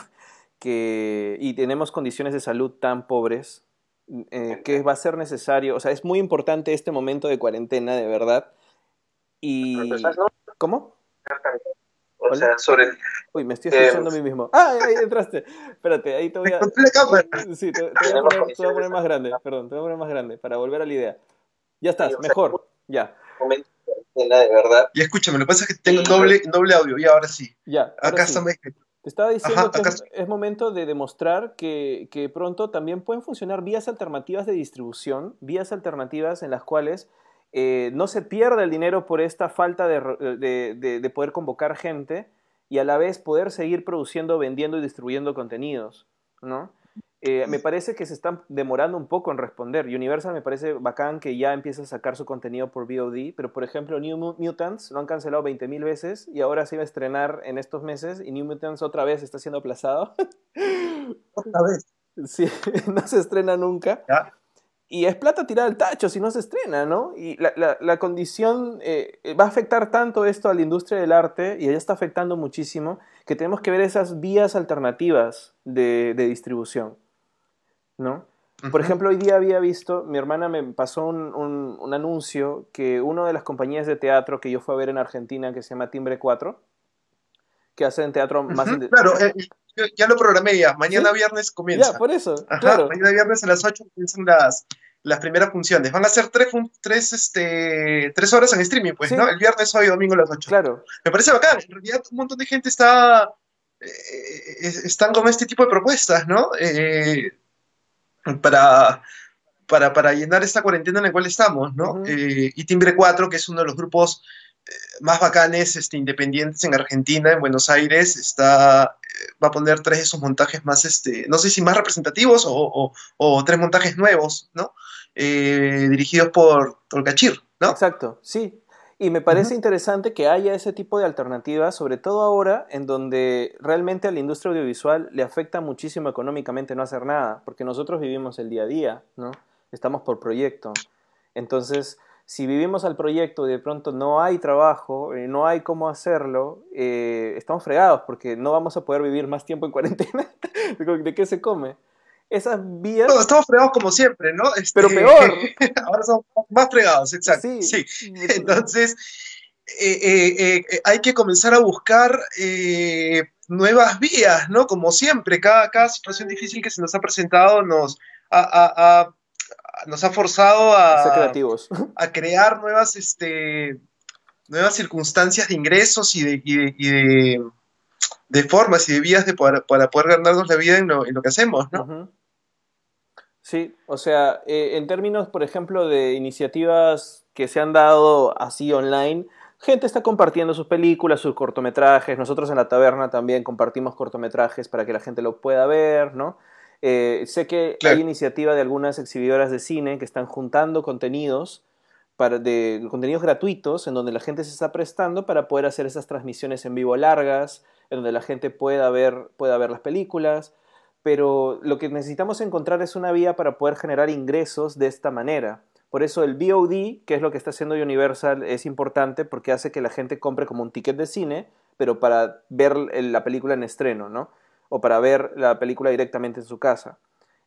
Que, y tenemos condiciones de salud tan pobres eh, que va a ser necesario, o sea, es muy importante este momento de cuarentena, de verdad, y... ¿Cómo? O sea, sobre... Uy, me estoy escuchando eh, a mí mismo. ¡Ah, ahí entraste! Espérate, ahí te voy a... <laughs> Sí, te, te, voy a poner, te, voy a poner, más grande, perdón, te voy a poner más grande para volver a la idea. Ya estás, mejor, ya. De verdad. Y escúchame, lo que pasa es que tengo doble, doble audio, y ahora sí. Ya. Acá sí. está Te estaba diciendo Ajá, que es, es, momento de demostrar que, que pronto también pueden funcionar vías alternativas de distribución, vías alternativas en las cuales eh, no se pierda el dinero por esta falta de, de, de, de, poder convocar gente y a la vez poder seguir produciendo, vendiendo y distribuyendo contenidos, ¿no? Eh, me parece que se están demorando un poco en responder. Universal me parece bacán que ya empieza a sacar su contenido por VOD, pero por ejemplo New Mutants lo han cancelado 20.000 veces y ahora se iba a estrenar en estos meses y New Mutants otra vez está siendo aplazado. <laughs> ¿Otra vez? <laughs> Sí, <laughs> no se estrena nunca. ¿Ya? y es plata tirada al tacho si no se estrena, ¿no? Y la, la, la condición eh, va a afectar tanto esto a la industria del arte y ya está afectando muchísimo que tenemos que ver esas vías alternativas de, de distribución, ¿no? Uh -huh. Por ejemplo, hoy día había visto, mi hermana me pasó un, un, un, anuncio que una de las compañías de teatro que yo fui a ver en Argentina, que se llama Timbre 4, que hacen teatro más... Uh -huh. Claro, eh, yo ya lo programé ya, mañana ¿Sí? viernes comienza. Ya, por eso, Ajá, claro. Mañana viernes a las 8 comienzan las, las primeras funciones. Van a ser tres, tres, este, tres horas en streaming, pues, sí. ¿no? El viernes, hoy, domingo a las 8. Claro. Me parece bacán. En realidad, un montón de gente está. Eh, están con este tipo de propuestas, ¿no? Eh, para, para, para, llenar esta cuarentena en la cual estamos, ¿no? Uh -huh. eh, y Timbre 4, que es uno de los grupos eh, más bacanes este, independientes en Argentina, en Buenos Aires, está, eh, va a poner tres de sus montajes más, este, no sé si más representativos o, o, o tres montajes nuevos, ¿no? Eh, dirigidos por Tolcachir, ¿no? Exacto, sí. Y me parece uh -huh. interesante que haya ese tipo de alternativas, sobre todo ahora en donde realmente a la industria audiovisual le afecta muchísimo económicamente no hacer nada, porque nosotros vivimos el día a día, ¿no? Estamos por proyecto. Entonces, si vivimos al proyecto y de pronto no hay trabajo, eh, no hay cómo hacerlo, eh, estamos fregados porque no vamos a poder vivir más tiempo en cuarentena. <laughs> ¿De qué se come? Esas vías. No, estamos fregados como siempre, ¿no? Este... Pero peor. <laughs> Ahora somos más fregados, exacto. Sí. sí. Entonces, eh, eh, hay que comenzar a buscar eh, nuevas vías, ¿no? Como siempre, cada, cada situación difícil que se nos ha presentado nos ha, nos ha forzado a, Ser creativos. <laughs> a crear nuevas, este, nuevas circunstancias de ingresos y de, y de, y de, de formas y de vías de para, para, poder ganarnos la vida en lo, en lo que hacemos, ¿no? Uh -huh. Sí, o sea, eh, en términos, por ejemplo, de iniciativas que se han dado así online, gente está compartiendo sus películas, sus cortometrajes, nosotros en la taberna también compartimos cortometrajes para que la gente lo pueda ver, ¿no? Eh, sé que claro. hay iniciativa de algunas exhibidoras de cine que están juntando contenidos para, de contenidos gratuitos en donde la gente se está prestando para poder hacer esas transmisiones en vivo largas, en donde la gente pueda ver, pueda ver las películas, pero lo que necesitamos encontrar es una vía para poder generar ingresos de esta manera. Por eso el VOD, que es lo que está haciendo Universal, es importante porque hace que la gente compre como un ticket de cine, pero para ver la película en estreno, ¿no? O para ver la película directamente en su casa.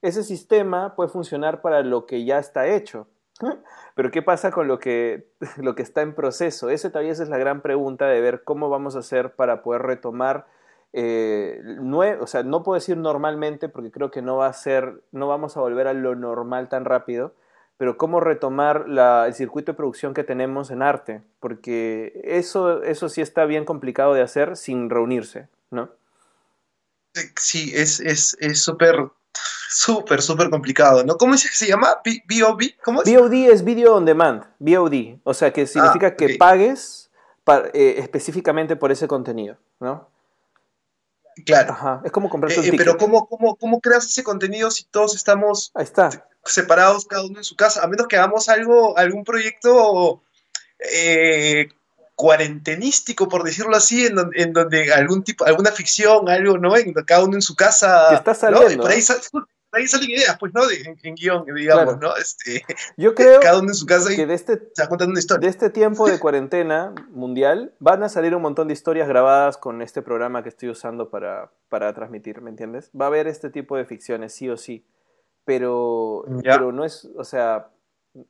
Ese sistema puede funcionar para lo que ya está hecho. <laughs> Pero ¿qué pasa con lo que, <laughs> lo que está en proceso? Esa todavía es la gran pregunta de ver cómo vamos a hacer para poder retomar eh, o sea, no puedo decir normalmente porque creo que no va a ser, no vamos a volver a lo normal tan rápido, pero cómo retomar el circuito de producción que tenemos en arte, porque eso, eso sí está bien complicado de hacer sin reunirse, ¿no? Sí, es súper, es, súper, súper complicado, ¿no? ¿Cómo que se llama? ¿BOD? ¿Cómo es? BOD es Video on Demand, BOD, o sea que significa ah, que pagues eh, específicamente por ese contenido, ¿no? Claro. Es como comprar eh, Pero ¿cómo, cómo, ¿cómo creas ese contenido si todos estamos separados, cada uno en su casa? A menos que hagamos algo, algún proyecto eh, cuarentenístico, por decirlo así, en donde, en donde, algún tipo, alguna ficción, algo, ¿no? En, cada uno en su casa. está saliendo. Por ahí, ahí salen ideas, pues, ¿no? en, guion, digamos, ¿no? Este, <laughs> Yo creo cada uno en su casa que de este, contando una historia. De este tiempo de <laughs> cuarentena mundial van a salir un montón de historias grabadas con este programa que estoy usando para, para transmitir, ¿me entiendes? Va a haber este tipo de ficciones, sí o sí. Pero, pero no es, o sea,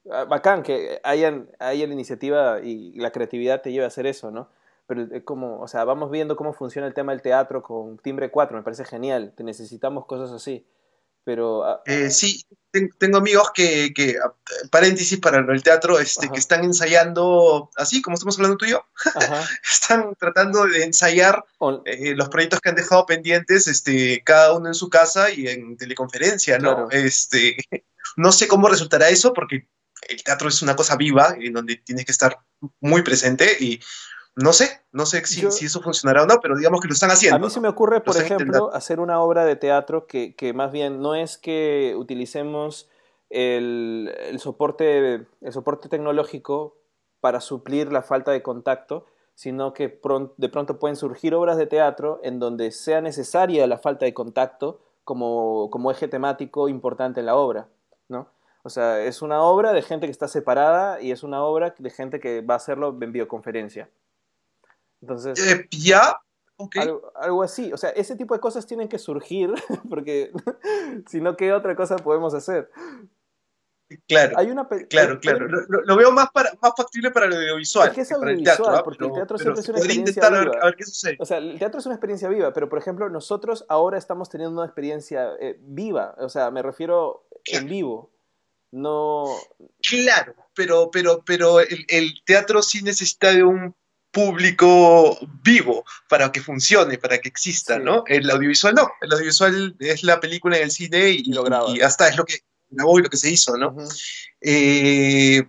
bacán que hayan, haya la iniciativa y la creatividad te lleve a hacer eso, ¿no? Pero es como, o sea, vamos viendo cómo funciona el tema del teatro con Timbre 4, me parece genial, te necesitamos cosas así pero... Ah, eh, sí, tengo amigos que, que, ah, paréntesis para el teatro, este, que están ensayando, así como estamos hablando tú y yo, <laughs> están tratando de ensayar eh, los proyectos que han dejado pendientes, este, cada uno en su casa y en teleconferencia, ¿no? Este, no sé cómo resultará eso, porque el teatro es una cosa viva, en donde tienes que estar muy presente y no sé, no sé si, eso funcionará o no, pero digamos que lo están haciendo. A mí se me ocurre, por ejemplo, hacer una obra de teatro que, más bien no es que utilicemos el, soporte, el soporte tecnológico para suplir la falta de contacto, sino que de pronto pueden surgir obras de teatro en donde sea necesaria la falta de contacto como, como eje temático importante en la obra, ¿no? O sea, es una obra de gente que está separada y es una obra de gente que va a hacerlo en videoconferencia. Entonces, eh, ya, algo, así. O sea, ese tipo de cosas tienen que surgir, <laughs> porque <laughs> si no, ¿qué otra cosa podemos hacer? Claro, Hay una claro, claro. Lo, veo más, para, más factible para el audiovisual. Es que es audiovisual, porque el teatro siempre es una experiencia viva. A ver, qué sucede. O sea, el teatro es una experiencia viva, pero por ejemplo, nosotros ahora estamos teniendo una experiencia eh, viva. O sea, me refiero en vivo. No. Claro, pero, pero, pero el, el teatro sí necesita de un público vivo para que funcione, para que exista, ¿no? El audiovisual no, el audiovisual es la película en el cine y, lo y hasta es lo que grabó y lo que se hizo, ¿no? Eh,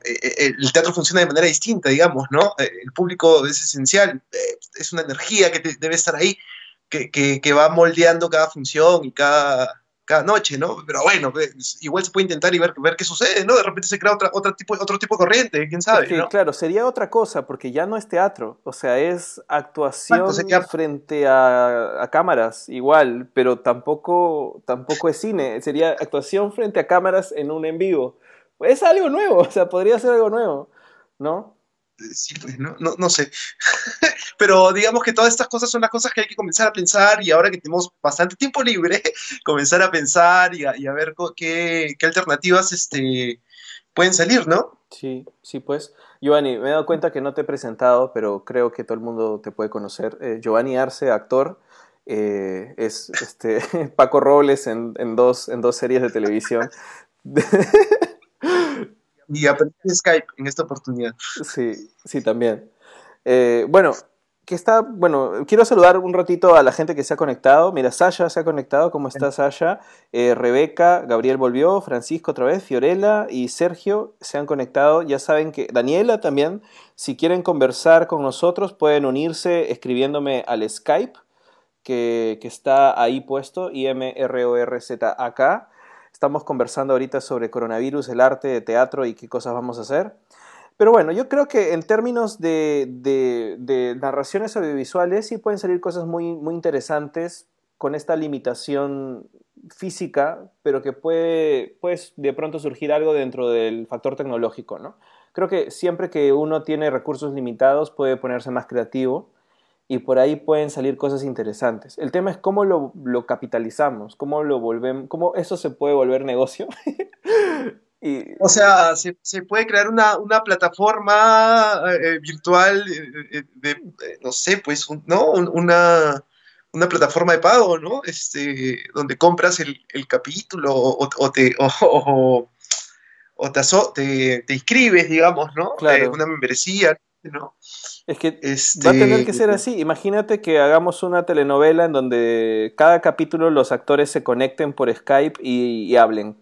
el teatro funciona de manera distinta, digamos, ¿no? El público es esencial, es una energía que debe estar ahí, que, que va moldeando cada función y cada, cada noche, ¿no? Pero bueno, igual se puede intentar y ver, ver qué sucede, ¿no? De repente se crea otra, otra tipo, otro tipo de corriente, quién sabe. Claro, sería otra cosa, porque ya no es teatro, o sea, es actuación frente a, cámaras, igual, pero tampoco, tampoco es cine, sería actuación frente a cámaras en un en vivo. Es algo nuevo, o sea, podría ser algo nuevo, ¿no? Pues, no, no, no sé. <laughs> Pero digamos que todas estas cosas son las cosas que hay que comenzar a pensar y ahora que tenemos bastante tiempo libre, <laughs> comenzar a pensar y a, ver qué, qué, alternativas este, pueden salir, ¿no? Sí, sí, pues. Giovanni, me he dado cuenta que no te he presentado, pero creo que todo el mundo te puede conocer. Eh, Giovanni Arce, actor, eh, es este, <laughs> Paco Robles en, en, dos, en dos series de televisión. Y aprendí Skype en esta oportunidad. Sí, sí, también. Eh, bueno, que está, bueno, quiero saludar un ratito a la gente que se ha conectado. Mira, Sasha se ha conectado, ¿cómo está Sasha? Eh, Rebeca, Gabriel volvió, Francisco otra vez, Fiorella y Sergio se han conectado. Ya saben que Daniela también, si quieren conversar con nosotros, pueden unirse escribiéndome al Skype, que, que está ahí puesto, IMRORZAK. Estamos conversando ahorita sobre coronavirus, el arte de teatro y qué cosas vamos a hacer. Pero bueno, yo creo que en términos de, de, narraciones audiovisuales sí pueden salir cosas muy, muy interesantes con esta limitación física, pero que puede, pues, de pronto surgir algo dentro del factor tecnológico, ¿no? Creo que siempre que uno tiene recursos limitados puede ponerse más creativo y por ahí pueden salir cosas interesantes. El tema es cómo lo, capitalizamos, cómo lo volvemos, cómo eso se puede volver negocio. <laughs> y... O sea, se, puede crear una, plataforma eh, virtual eh, de, no sé, pues, ¿no? Una, una plataforma de pago, ¿no? Este, donde compras el, capítulo o, te... <laughs> O, te, te, inscribes, digamos, ¿no? Claro. Eh, una membresía, ¿no? Es que va a tener que ser este, así. Imagínate que hagamos una telenovela en donde cada capítulo los actores se conecten por Skype y, hablen.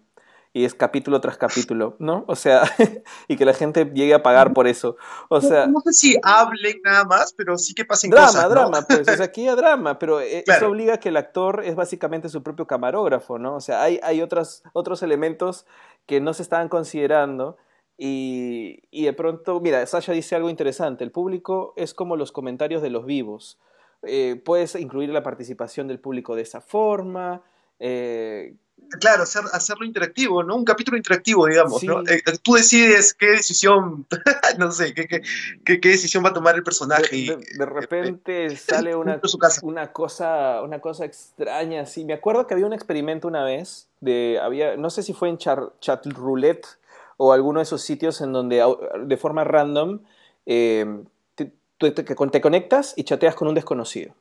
Y es capítulo tras capítulo, ¿no? O sea, <laughs> y que la gente llegue a pagar por eso. O sea. No, sé si hablen nada más, pero sí que pasen drama, cosas. Drama, drama, pues. O sea, <laughs> aquí hay drama, pero e, eso obliga a que el actor es básicamente su propio camarógrafo, ¿no? O sea, hay, hay otras, otros elementos que no se estaban considerando y, de pronto, mira, Sasha dice algo interesante, el público es como los comentarios de los vivos. Eh, puedes incluir la participación del público de esa forma. Eh, claro, hacerlo interactivo, ¿no? Un capítulo interactivo, digamos, ¿no? Eh, tú decides qué decisión, <laughs> no sé, qué, qué, qué, decisión va a tomar el personaje. De, repente <laughs> sale una, una, cosa, una cosa extraña, sí. Me acuerdo que había un experimento una vez, de, había, no sé si fue en Chat Roulette, o alguno de esos sitios en donde de forma random eh, te, te, conectas y chateas con un desconocido,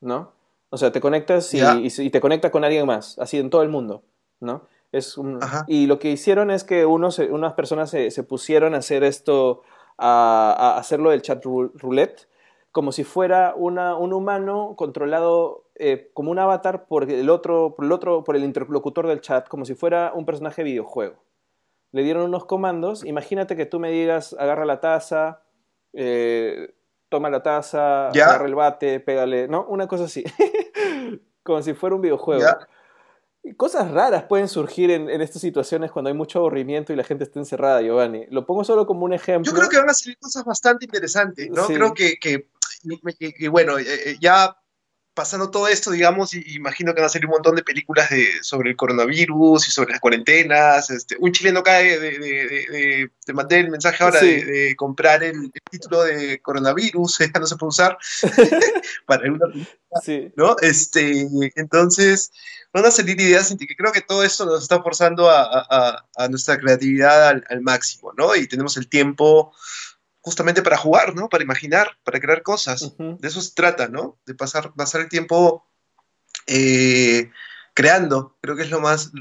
¿no? O sea, te conectas y, y, te conecta con alguien más, así en todo el mundo, ¿no? Es y lo que hicieron es que unos, unas personas se, se, pusieron a hacer esto, a, a, hacerlo del chat roulette, como si fuera una, un humano controlado eh, como un avatar por el, otro, por el otro, por el interlocutor del chat, como si fuera un personaje de videojuego le dieron unos comandos. Imagínate que tú me digas, agarra la taza, eh, toma la taza, agarra el bate, pégale, ¿no? Una cosa así. <laughs> Como si fuera un videojuego. cosas raras pueden surgir en, estas situaciones cuando hay mucho aburrimiento y la gente está encerrada, Giovanni. Lo pongo solo como un ejemplo. Yo creo que van a salir cosas bastante interesantes, ¿no? Creo que, que, bueno, eh, eh, ya pasando todo esto, digamos, y, imagino que van a salir un montón de películas de, sobre el coronavirus y sobre las cuarentenas. Este, un chileno cae de, de, de, mandé el mensaje ahora de, comprar el, título de coronavirus, ya <laughs> no se puede usar <laughs> para una película, ¿no? Este, entonces, van a salir ideas que creo que todo esto nos está forzando a, a, nuestra creatividad al, al, máximo, ¿no? Y tenemos el tiempo justamente para jugar, ¿no? Para imaginar, para crear cosas. De eso se trata, ¿no? De pasar, pasar el tiempo eh, creando. Creo que es lo más,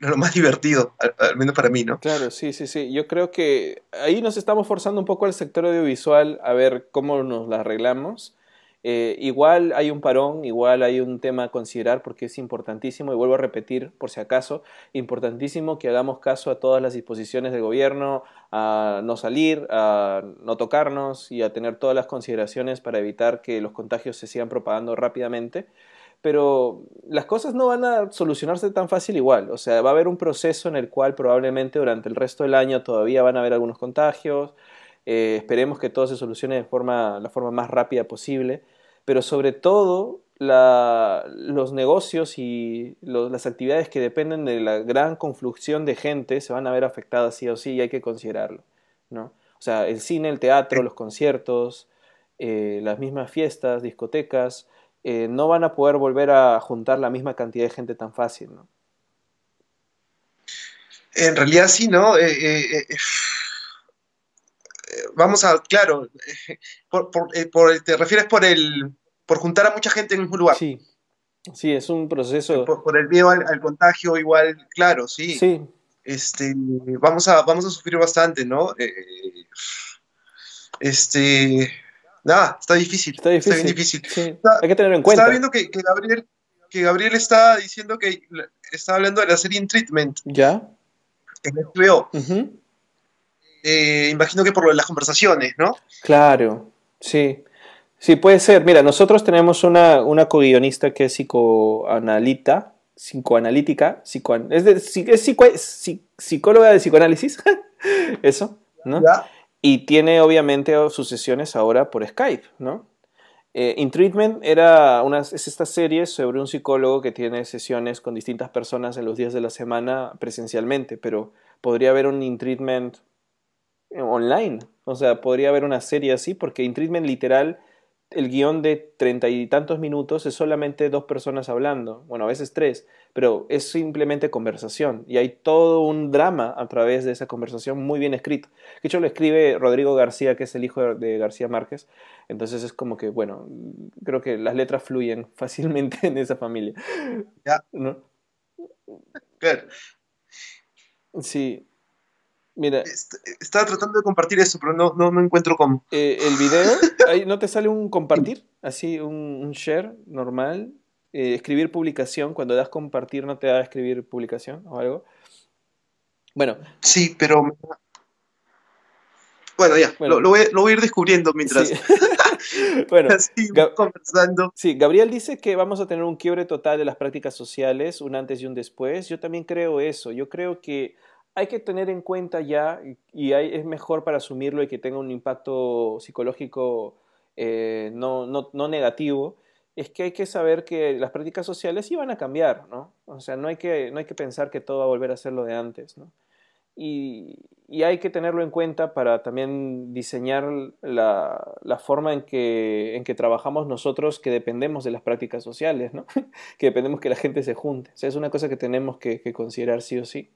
lo más divertido, al, menos para mí, ¿no? Claro, sí, sí, sí. Yo creo que ahí nos estamos forzando un poco al sector audiovisual a ver cómo nos la arreglamos. Eh, igual hay un parón, igual hay un tema a considerar porque es importantísimo, y vuelvo a repetir por si acaso, importantísimo que hagamos caso a todas las disposiciones del gobierno, a no salir, a no tocarnos y a tener todas las consideraciones para evitar que los contagios se sigan propagando rápidamente. Pero las cosas no van a solucionarse tan fácil igual, o sea, va a haber un proceso en el cual probablemente durante el resto del año todavía van a haber algunos contagios, eh, esperemos que todo se solucione de forma, la forma más rápida posible pero sobre todo los negocios y las actividades que dependen de la gran confluxión de gente se van a ver afectadas sí o sí y hay que considerarlo. ¿no? O sea, el cine, el teatro, los conciertos, eh, las mismas fiestas, discotecas, eh, no van a poder volver a juntar la misma cantidad de gente tan fácil. ¿no? En realidad sí, ¿no? Eh, vamos a, claro, <laughs> eh, por, te refieres por el, por juntar a mucha gente en un mismo lugar. Sí, sí, es un proceso. Por, el miedo al, contagio, igual, claro, sí. Sí. Este, vamos a, vamos a sufrir bastante, ¿no? Eh, este, nada, está difícil. Está difícil. Está bien difícil. Sí. Hay que tenerlo en cuenta. Estaba viendo que, Gabriel, que Gabriel está diciendo que está hablando de la serie In Treatment. Ya. En HBO. Eh, imagino que por las conversaciones, ¿no? Claro, sí. Sí, puede ser. Mira, nosotros tenemos una, una co-guionista que es psicoanalita, psicoanalítica, es, de, es psicóloga de psicoanálisis, <laughs> eso, ¿no? Y tiene obviamente sus sesiones ahora por Skype, ¿no? Eh, In Treatment era una, es esta serie sobre un psicólogo que tiene sesiones con distintas personas en los días de la semana presencialmente, pero podría haber un In Treatment online. O sea, podría haber una serie así, porque In Treatment literal el guion de treinta y tantos minutos es solamente dos personas hablando, bueno, a veces tres, pero es simplemente conversación y hay todo un drama a través de esa conversación muy bien escrito. De hecho, lo escribe Rodrigo García, que es el hijo de García Márquez, entonces es como que, bueno, creo que las letras fluyen <laughs> fácilmente en esa familia. Ya. ¿No? Claro. Sí, Mira, estaba tratando de compartir eso, pero no, no, no encuentro cómo. Eh, el video, ahí ¿no te sale un compartir? Así, un, share normal. Eh, escribir publicación, cuando das compartir, ¿no te da escribir publicación o algo? Bueno. Sí, pero. Bueno, ya, Lo, voy, a ir descubriendo mientras. <laughs> <laughs> bueno, conversando. Sí, Gabriel dice que vamos a tener un quiebre total de las prácticas sociales, un antes y un después. Yo también creo eso. Yo creo que hay que tener en cuenta ya, y es mejor para asumirlo y que tenga un impacto psicológico eh, no, no, negativo, es que hay que saber que las prácticas sociales iban a cambiar, ¿no? O sea, no hay que, no hay que pensar que todo va a volver a ser lo de antes, ¿no? Y, hay que tenerlo en cuenta para también diseñar la, la, forma en que, en que trabajamos nosotros que dependemos de las prácticas sociales, ¿no? <laughs> que dependemos que la gente se junte. O sea, es una cosa que tenemos que, que considerar sí o sí.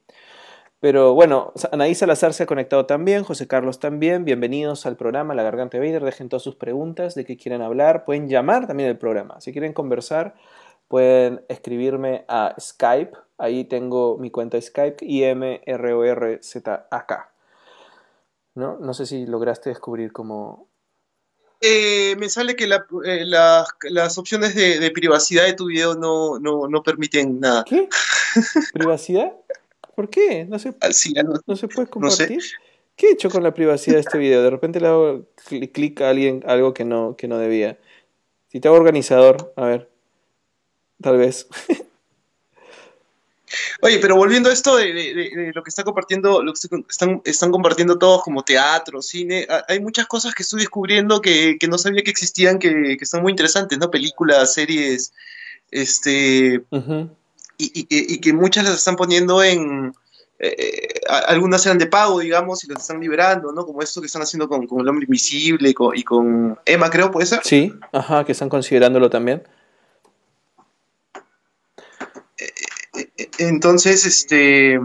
Pero bueno, Anaí Salazar se ha conectado también, José Carlos también. Bienvenidos al programa La Garganta Vader. Dejen todas sus preguntas de qué quieren hablar. Pueden llamar también el programa. Si quieren conversar, pueden escribirme a Skype. Ahí tengo mi cuenta de Skype, IMRORZAK. ¿No? no sé si lograste descubrir cómo. Eh, me sale que eh, las opciones de, privacidad de tu video no, no, no permiten nada. ¿Qué? <laughs> ¿Privacidad? ¿Por qué? ¿No se, no, se puede compartir? ¿Qué he hecho con la privacidad de este video? De repente le hago clic a alguien algo que no, que no debía. Si te hago organizador, a ver. Tal vez. <laughs> Oye, pero volviendo a esto de, lo que está compartiendo, lo que están, están compartiendo todos como teatro, cine, hay muchas cosas que estoy descubriendo que, no sabía que existían, que, que, son muy interesantes, ¿no? Películas, series, este, y, que muchas las están poniendo en... Eh, algunas eran de pago, digamos, y las están liberando, ¿no? Como esto que están haciendo con, El Hombre Invisible y con, Emma, creo, ¿puede ser? Sí, ajá, que están considerándolo también. Eh, eh, entonces, este...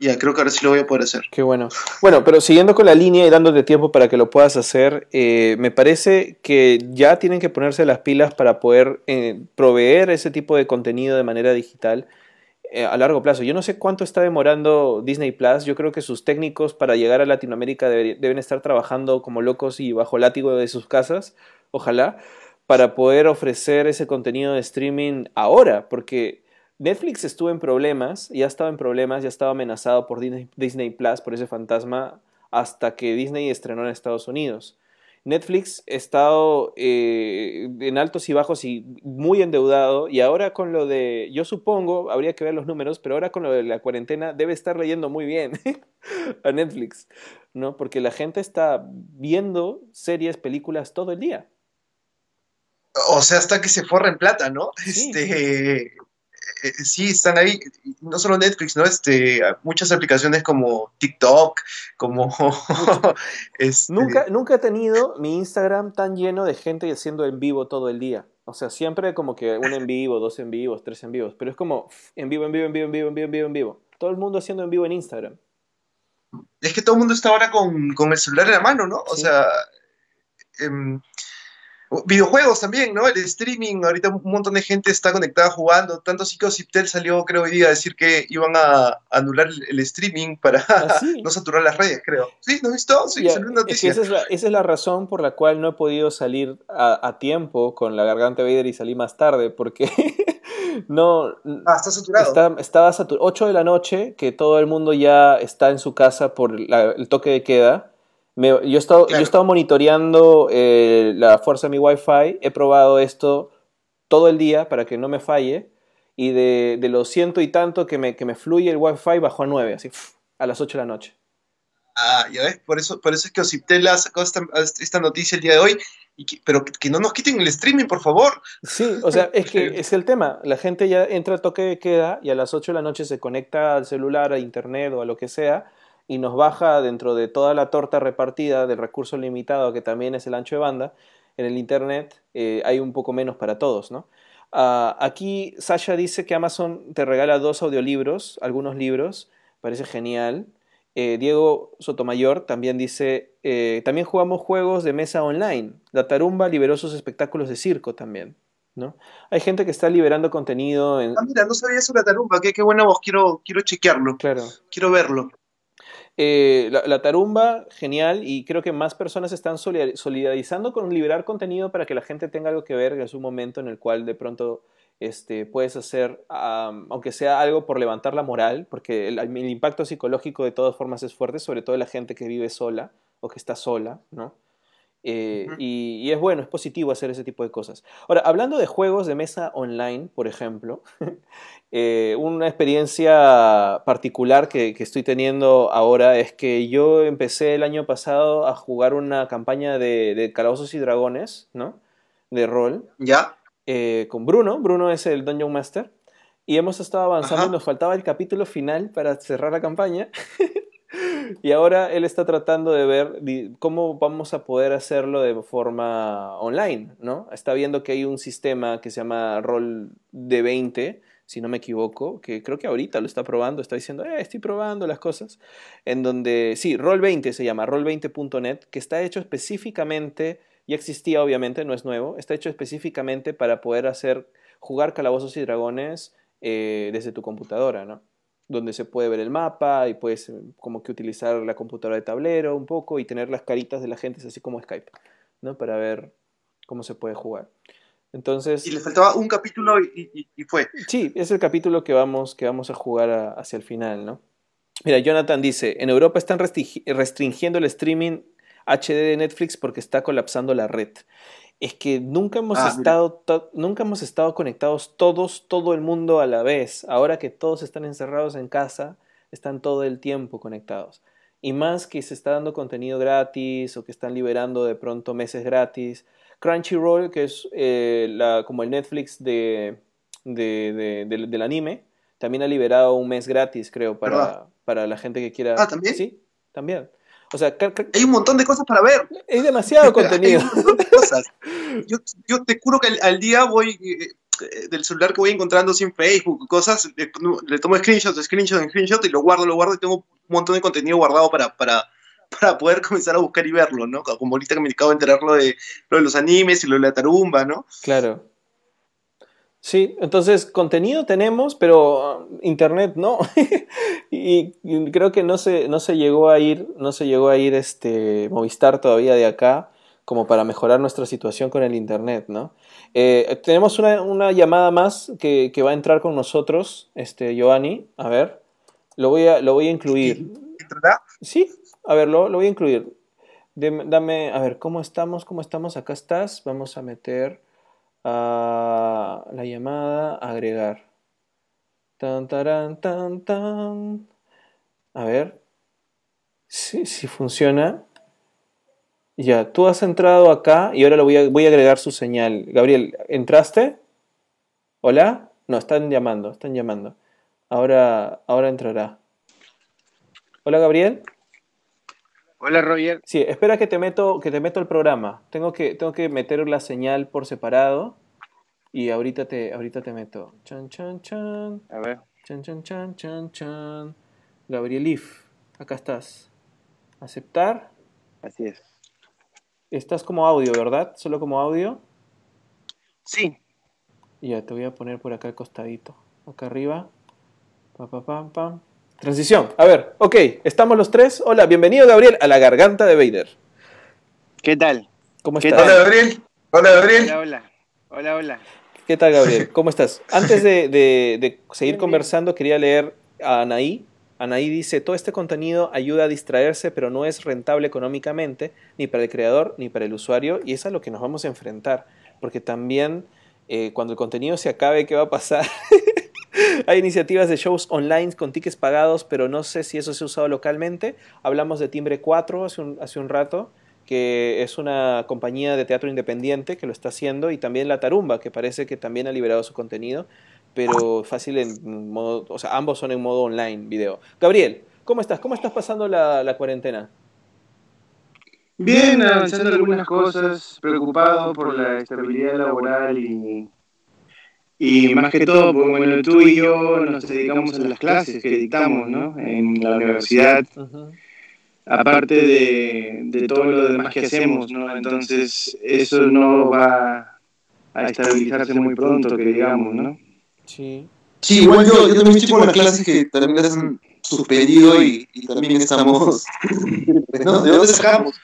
Ya, creo que ahora sí lo voy a poder hacer. Qué bueno. Bueno, pero siguiendo con la línea y dándote tiempo para que lo puedas hacer, eh, me parece que ya tienen que ponerse las pilas para poder eh, proveer ese tipo de contenido de manera digital eh, a largo plazo. Yo no sé cuánto está demorando Disney Plus. Yo creo que sus técnicos para llegar a Latinoamérica deben estar trabajando como locos y bajo látigo de sus casas, ojalá, para poder ofrecer ese contenido de streaming ahora, porque Netflix estuvo en problemas, ya estaba en problemas, ya estaba amenazado por Disney, Plus, por ese fantasma, hasta que Disney estrenó en Estados Unidos. Netflix ha estado eh, en altos y bajos y muy endeudado y ahora con lo de, yo supongo, habría que ver los números, pero ahora con lo de la cuarentena debe estar leyendo muy bien <laughs> a Netflix, ¿no? Porque la gente está viendo series, películas todo el día. O sea, hasta que se forra en plata, ¿no? Este, eh, sí, están ahí, no solo Netflix, ¿no? Este, muchas aplicaciones como TikTok, como... <laughs> este... nunca, nunca he tenido mi Instagram tan lleno de gente haciendo en vivo todo el día. O sea, siempre como que un en vivo, dos en vivos, tres en vivos. Pero es como en vivo, en vivo, en vivo, en vivo, en vivo, en vivo, en vivo. Todo el mundo haciendo en vivo en Instagram. Es que todo el mundo está ahora con, con el celular en la mano, ¿no? O sea, em, Videojuegos también, ¿no? El streaming, ahorita un montón de gente está conectada jugando, tanto así que Ciptel salió, creo, hoy día a decir que iban a anular el streaming para ¿Ah, <laughs> no saturar las redes, creo. ¿Sí? ¿No has visto? Sí, salió noticia. esa, es la, razón por la cual no he podido salir a, tiempo con la garganta Vader y salí más tarde, porque <laughs> no... Ah, está saturado. Está, estaba saturado. 8 de la noche, que todo el mundo ya está en su casa por el toque de queda yo, he estado, yo he estado monitoreando eh, la fuerza de mi Wi-Fi, he probado esto todo el día para que no me falle y de, de lo ciento y tanto que me, que me fluye el Wi-Fi bajó a 9, así a las 8 de la noche. Ah, ya ves, por eso, por eso es que Ociptel ha sacado esta, esta noticia el día de hoy, y pero que, no nos quiten el streaming, por favor. Sí, o sea, es que <laughs> es el tema. La gente ya entra a toque de queda y a las 8 de la noche se conecta al celular, a internet o a lo que sea, y nos baja dentro de toda la torta repartida del recurso limitado que también es el ancho de banda. En el internet eh, hay un poco menos para todos, ¿no? Ah, aquí Sasha dice que Amazon te regala dos audiolibros, algunos libros, parece genial. Eh, Diego Sotomayor también dice, eh, también jugamos juegos de mesa online. La Tarumba liberó sus espectáculos de circo también. ¿no? Hay gente que está liberando contenido. En... Ah, mira, no sabía eso la Tarumba, qué, qué buena voz, quiero, quiero chequearlo. Claro. Quiero verlo. Eh, la, tarumba, genial, y creo que más personas están solidarizando con liberar contenido para que la gente tenga algo que ver, que es un momento en el cual de pronto este, puedes hacer, aunque sea algo por levantar la moral, porque el, impacto psicológico de todas formas es fuerte, sobre todo la gente que vive sola o que está sola, ¿no? Eh, y, es bueno, es positivo hacer ese tipo de cosas. Ahora, hablando de juegos de mesa online, por ejemplo, <laughs> eh, una experiencia particular que, estoy teniendo ahora es que yo empecé el año pasado a jugar una campaña de, de Calabozos y Dragones, ¿no? De rol. Ya. Eh, con Bruno. Bruno es el Dungeon Master. Y hemos estado avanzando y nos faltaba el capítulo final para cerrar la campaña. <laughs> <laughs> y ahora él está tratando de ver cómo vamos a poder hacerlo de forma online, ¿no? Está viendo que hay un sistema que se llama Roll de 20, si no me equivoco, que creo que ahorita lo está probando, está diciendo, eh, estoy probando las cosas, en donde, sí, Roll20 se llama, roll20.net, que está hecho específicamente, ya existía obviamente, no es nuevo, está hecho específicamente para poder hacer, jugar calabozos y dragones eh, desde tu computadora, ¿no? Donde se puede ver el mapa y puedes eh, como que utilizar la computadora de tablero un poco y tener las caritas de la gente, así como Skype, ¿no? Para ver cómo se puede jugar. Entonces... Y le faltaba un capítulo y, fue. Sí, es el capítulo que vamos, que vamos a jugar hacia el final, ¿no? Mira, Jonathan dice, en Europa están restringiendo el streaming HD de Netflix porque está colapsando la red es que nunca hemos, ah, estado nunca hemos estado conectados todos, todo el mundo a la vez. Ahora que todos están encerrados en casa, están todo el tiempo conectados. Y más que se está dando contenido gratis o que están liberando de pronto meses gratis. Crunchyroll, que es eh, la, como el Netflix de, de, del anime, también ha liberado un mes gratis, creo, para, para la gente que quiera. Ah, también. Sí, también. O sea, hay un montón de cosas para ver. Hay demasiado contenido. Yo, te juro que al, día voy eh, del celular que voy encontrando sin Facebook, cosas, le, tomo screenshots, screenshots, screenshots y lo guardo, lo guardo y tengo un montón de contenido guardado para, para, para poder comenzar a buscar y verlo, ¿no? Como ahorita que me acabo de enterar lo de, lo de los animes y lo de la tarumba, ¿no? Claro. Sí, entonces contenido tenemos, pero uh, internet no. <laughs> y, creo que no se, no se llegó a ir, no se llegó a ir este Movistar todavía de acá como para mejorar nuestra situación con el internet, ¿no? Eh, tenemos una, llamada más que, va a entrar con nosotros, este Giovanni. A ver, lo voy a, lo voy a incluir. Sí, a ver, lo, lo voy a incluir. Dame, a ver, ¿cómo estamos? ¿Cómo estamos? Acá estás. Vamos a meter a la llamada agregar. Tan, tan, tan, tan. A ver si, funciona. Ya, tú has entrado acá y ahora lo voy a, voy a agregar su señal. Gabriel, ¿entraste? ¿Hola? No, están llamando, están llamando. Ahora, ahora entrará. Hola, Gabriel. Hola Roger. Sí, espera que te meto, que te meto el programa. Tengo que, tengo que meter la señal por separado. Y ahorita te, ahorita te meto. Chan, chan, chan. A ver. Chan, chan, chan, chan, chan. Gabriel If, acá estás. ¿Aceptar? Así es. Estás como audio, ¿verdad? ¿Solo como audio? Sí. Ya, te voy a poner por acá al costadito. Acá arriba. Pa, pa, pam, pam. Transición. A ver, ok, estamos los tres. Hola, bienvenido Gabriel a la garganta de Vader. ¿Qué tal? ¿Cómo estás? Hola Gabriel. Hola Gabriel. Hola, hola. Hola, hola. ¿Qué tal Gabriel? <laughs> ¿Cómo estás? Antes de, seguir conversando, quería leer a Anaí. Anaí dice, todo este contenido ayuda a distraerse, pero no es rentable económicamente, ni para el creador, ni para el usuario, y es a lo que nos vamos a enfrentar, porque también eh, cuando el contenido se acabe, ¿qué va a pasar? <laughs> Hay iniciativas de shows online con tickets pagados, pero no sé si eso se ha usado localmente. Hablamos de Timbre 4 hace un, rato, que es una compañía de teatro independiente que lo está haciendo, y también La Tarumba, que parece que también ha liberado su contenido, pero fácil en modo, o sea, ambos son en modo online, video. Gabriel, ¿cómo estás? ¿Cómo estás pasando la, la cuarentena? Bien, avanzando algunas cosas, preocupado por la estabilidad laboral y, y más que todo, pues, bueno, tú y yo nos dedicamos a las clases que dictamos, ¿no? En la universidad, aparte de, de todo lo demás que hacemos, ¿no? Entonces, eso no va a estabilizarse muy pronto, que digamos, ¿no? Sí. Sí, igual yo, yo también estoy con las clases que también las han suspendido y, y también estamos... <laughs> ¿no? ¿De dónde sacamos?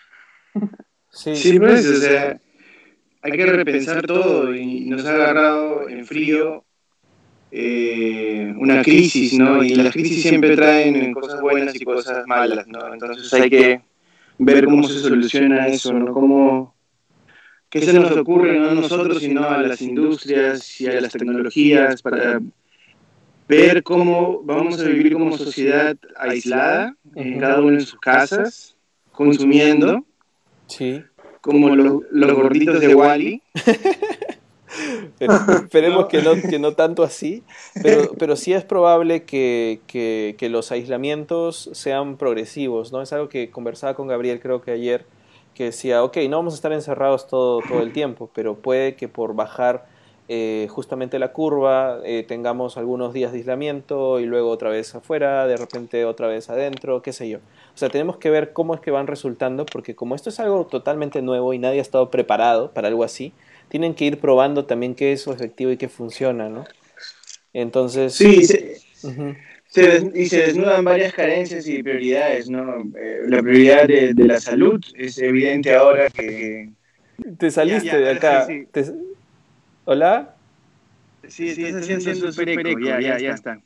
Sí, Sí, pues, o sea, hay que repensar todo y nos ha agarrado en frío eh, una crisis, ¿no? Y las crisis siempre traen cosas buenas y cosas malas, ¿no? Entonces hay que ver cómo se soluciona eso, ¿no? Cómo, qué se nos ocurre, no a nosotros, sino a las industrias y a las tecnologías para ver cómo vamos a vivir como sociedad aislada, en cada uno en sus casas, consumiendo sí. Como los, los gorditos de Wally. <laughs> Esperemos que, no, que no tanto así, pero, <laughs> pero sí es probable que, que- que los aislamientos sean progresivos, ¿no? Es algo que conversaba con Gabriel creo que ayer, que decía, ok, no vamos a estar encerrados todo, todo el tiempo, pero puede que por bajar eh, justamente la curva eh, tengamos algunos días de aislamiento y luego otra vez afuera, de repente otra vez adentro, qué sé yo. O sea, tenemos que ver cómo es que van resultando, porque como esto es algo totalmente nuevo y nadie ha estado preparado para algo así, tienen que ir probando también qué es efectivo y qué funciona, ¿no? Entonces, Sí, se, ujú, se des- y se desnudan varias carencias y prioridades, ¿no? Eh, la prioridad de, de la salud es evidente ahora que... te saliste Ya, ya, de acá. sí, sí. Te- ¿Hola? Sí, estás haciendo súper eco, ya, ya, ya está.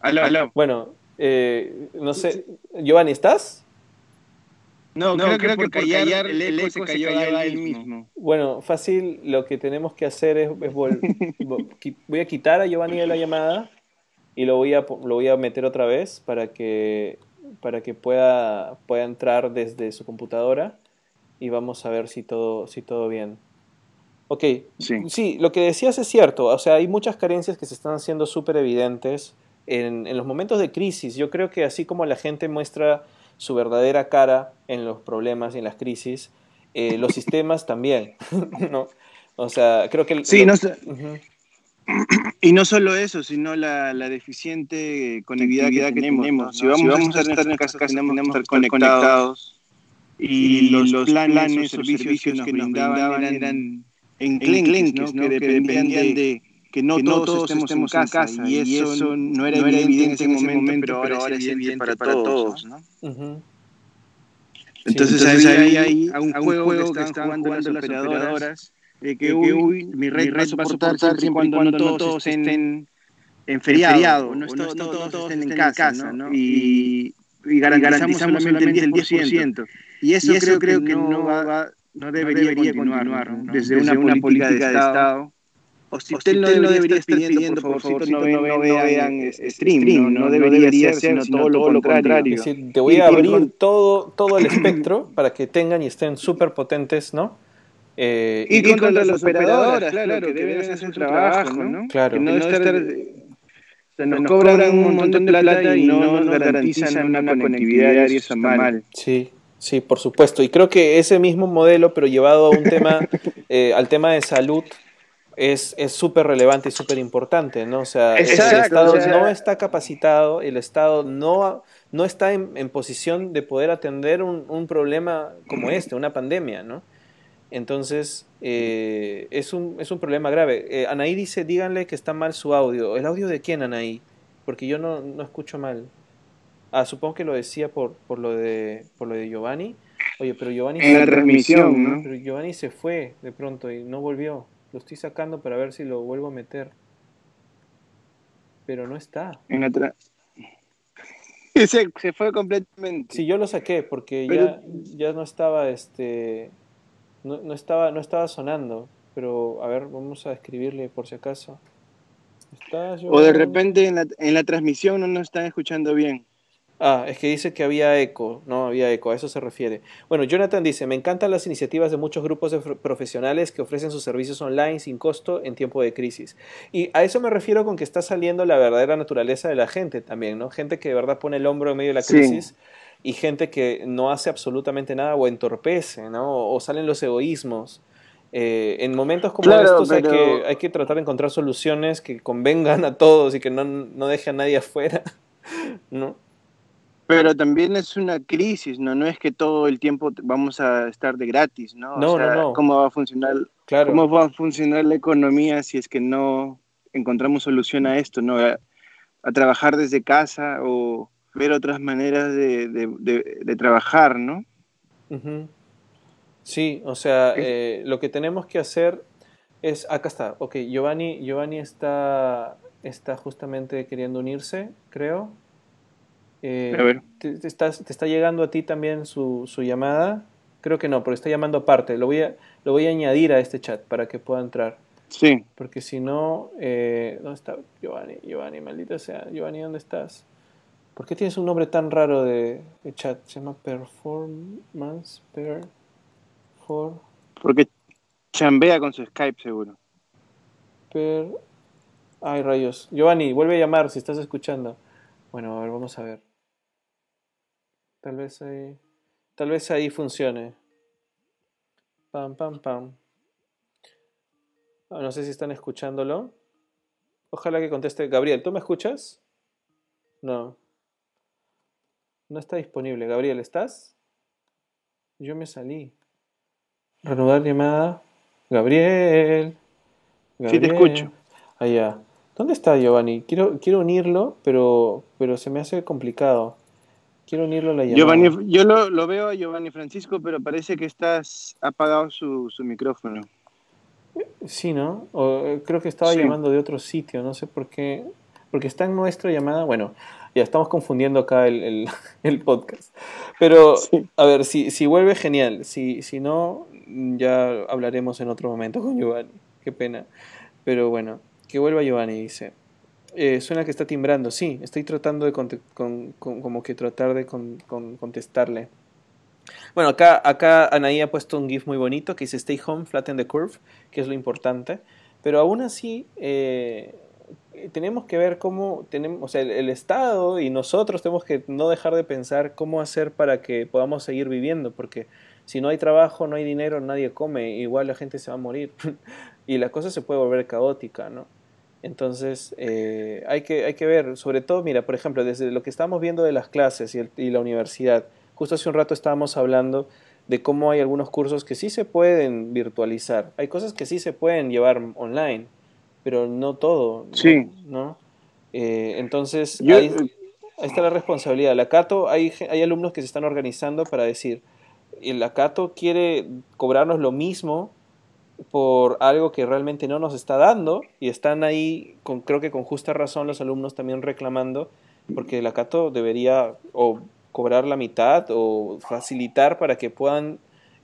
Aló, aló. Bueno, eh, no sé, Giovanni, ¿estás? No, creo, que por callar el eco se cayó a él mismo. Bueno, fácil, lo que tenemos que hacer es, es <laughs> voy a quitar a Giovanni de la llamada y lo voy a, lo voy a meter otra vez para que, para que pueda, pueda entrar desde su computadora y vamos a ver si todo, si todo bien. Ok, Sí. sí, lo que decías es cierto, o sea, hay muchas carencias que se están haciendo súper evidentes en, en los momentos de crisis. Yo creo que así como la gente muestra su verdadera cara en los problemas y en las crisis, eh, los sistemas también, <laughs> ¿no? O sea, creo que... el- Sí, lo- no sé. Ujú. Y no solo eso, sino la, la deficiente conectividad que tenemos. ¿no? Si, vamos a estar en nuestras casas, tenemos que estar conectados. Y los, planes o servicios que nos brindaban eran enclenques, ¿no? que dependían de que no, todos estemos en casa. Y eso no era, evidente en ese momento, pero ahora es evidente para, todos. Entonces, Sí. había ahí a un, juego, que estaban jugando, las operadoras, de que, uy, mi red, va a soportar siempre y cuando no todos estén en feriado, no, no, no todos estén en casa, ¿no? Y, y garantizamos solamente el 10%. Y eso, y eso creo, que no, va, no debería, continuar, ¿no? Desde, Desde, una, política, de Estado. O si usted no debería estar pidiendo, por favor, no, no, no vean stream, no, no debería ser, sino todo lo contrario. Es decir, te voy a abrir todo, todo el <coughs> espectro para que tengan y estén súper potentes, ¿no? Eh, y, y contra, contra las operadoras, claro, que deben hacer su trabajo, ¿no? Claro. Que no estar, o sea, nos, nos cobran un montón de plata y no nos garantizan una conectividad y eso está mal. Sí, sí, por supuesto. Y creo que ese mismo modelo, pero llevado a un tema, <laughs> eh, al tema de salud, es súper relevante y súper importante, ¿no? O sea, Exacto, el Estado o sea, no está capacitado, el Estado no, no está en, en posición de poder atender un, un, problema como este, una pandemia, ¿no? Entonces, eh, es, un, es un problema grave. Eh, Anaí dice, díganle que está mal su audio. ¿El audio de quién, Anaí? Porque yo no, no escucho mal. Ah, supongo que lo decía por, por, lo, de, por lo de Giovanni. Oye, pero Giovanni... En la transmisión, ¿no? Pero Giovanni se fue de pronto y no volvió. Lo estoy sacando para ver si lo vuelvo a meter. Pero no está. En la tra... <laughs> se, se, fue completamente. Sí, yo lo saqué porque pero... ya, ya no estaba este no, no, estaba no estaba sonando. Pero a ver, vamos a escribirle por si acaso. O de repente en la, en la transmisión no nos están escuchando bien. Ah, es que dice que había eco, no había eco, a eso se refiere. Bueno, Jonathan dice, me encantan las iniciativas de muchos grupos de profesionales que ofrecen sus servicios online sin costo en tiempo de crisis. Y a eso me refiero con que está saliendo la verdadera naturaleza de la gente también, ¿no? Gente que de verdad pone el hombro en medio de la crisis y gente que no hace absolutamente nada o entorpece, ¿no? O salen los egoísmos. Eh, en momentos como estos hay, que, hay que tratar de encontrar soluciones que convengan a todos y que no, no deje a nadie afuera, <laughs> ¿no? Pero también es una crisis, ¿no? No es que todo el tiempo vamos a estar de gratis, ¿no? No, no, no. ¿Cómo va a funcionar? ¿Cómo va a funcionar la economía si es que no encontramos solución a esto, ¿no? A, trabajar desde casa o ver otras maneras de, de, trabajar, ¿no? Sí, o sea, eh, lo que tenemos que hacer es, acá está, ok, Giovanni, Giovanni está, está justamente queriendo unirse, creo. Eh, te, está, llegando a ti también su, llamada? Creo que no, porque está llamando aparte. Lo voy, a, lo voy a añadir a este chat para que pueda entrar. Sí. Porque si no, eh, ¿dónde está Giovanni? Giovanni, maldito sea. Giovanni, ¿dónde estás? ¿Por qué tienes un nombre tan raro de, chat? Se llama Performance Per for... Porque chambea con su Skype, seguro. Per... Ay, rayos. Giovanni, vuelve a llamar si estás escuchando. Bueno, a ver, vamos a ver. Tal vez ahí. Tal vez ahí funcione. Pam, pam, pam. Ah, no sé si están escuchándolo. Ojalá que conteste. Gabriel, ¿tú me escuchas? No. No está disponible. Gabriel, ¿estás? Yo me salí. Reanudar llamada. Gabriel. Sí, te escucho. Allá. ¿Dónde está Giovanni? Quiero, quiero unirlo, pero, pero se me hace complicado. Quiero unirlo a la llamada. yo lo, veo a Giovanni Francisco, pero parece que estás apagado su, micrófono. Sí, ¿no? Eh, creo que estaba llamando de otro sitio, no sé por qué. Porque está en nuestra llamada. Bueno, ya estamos confundiendo acá el, <laughs> podcast. Pero, a ver, si, si vuelve, genial. Si, si no, ya hablaremos en otro momento con Giovanni. Qué pena. Pero bueno, que vuelva Giovanni, dice. Eh, suena que está timbrando. Sí, estoy tratando de como que tratar de contestarle. Bueno, acá, acá Anaí ha puesto un GIF muy bonito que dice Stay home, flatten the curve, que es lo importante. Pero aún así, eh, tenemos que ver cómo tenemos, o sea, el, Estado y nosotros tenemos que no dejar de pensar cómo hacer para que podamos seguir viviendo, porque si no hay trabajo, no hay dinero, nadie come, igual la gente se va a morir <laughs> y la cosa se puede volver caótica, ¿no? Entonces, eh, hay, que, hay que ver, sobre todo, mira, por ejemplo, desde lo que estamos viendo de las clases y, la universidad, justo hace un rato estábamos hablando de cómo hay algunos cursos que sí se pueden virtualizar, hay cosas que sí se pueden llevar online, pero no todo, sí. ¿no? Eh, entonces, ahí, está la responsabilidad. La Cato, hay, hay alumnos que se están organizando para decir, el Acato quiere cobrarnos lo mismo por algo que realmente no nos está dando y están ahí, con, creo que con justa razón los alumnos también reclamando porque el acato debería o cobrar la mitad o facilitar para que puedan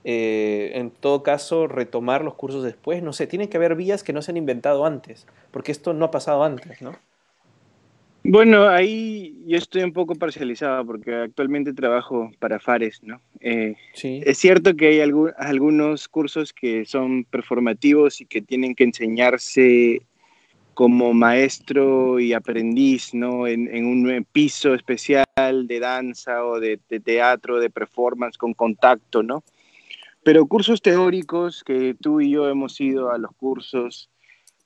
eh, en todo caso retomar los cursos después, no sé, tiene que haber vías que no se han inventado antes, porque esto no ha pasado antes, ¿no? Bueno, ahí yo estoy un poco parcializado porque actualmente trabajo para Fares, ¿no? Eh, sí. Es cierto que hay algunos cursos que son performativos y que tienen que enseñarse como maestro y aprendiz, ¿no? En, un piso especial de danza o de, de, teatro, de performance con contacto, ¿no? Pero cursos teóricos que tú y yo hemos ido a los cursos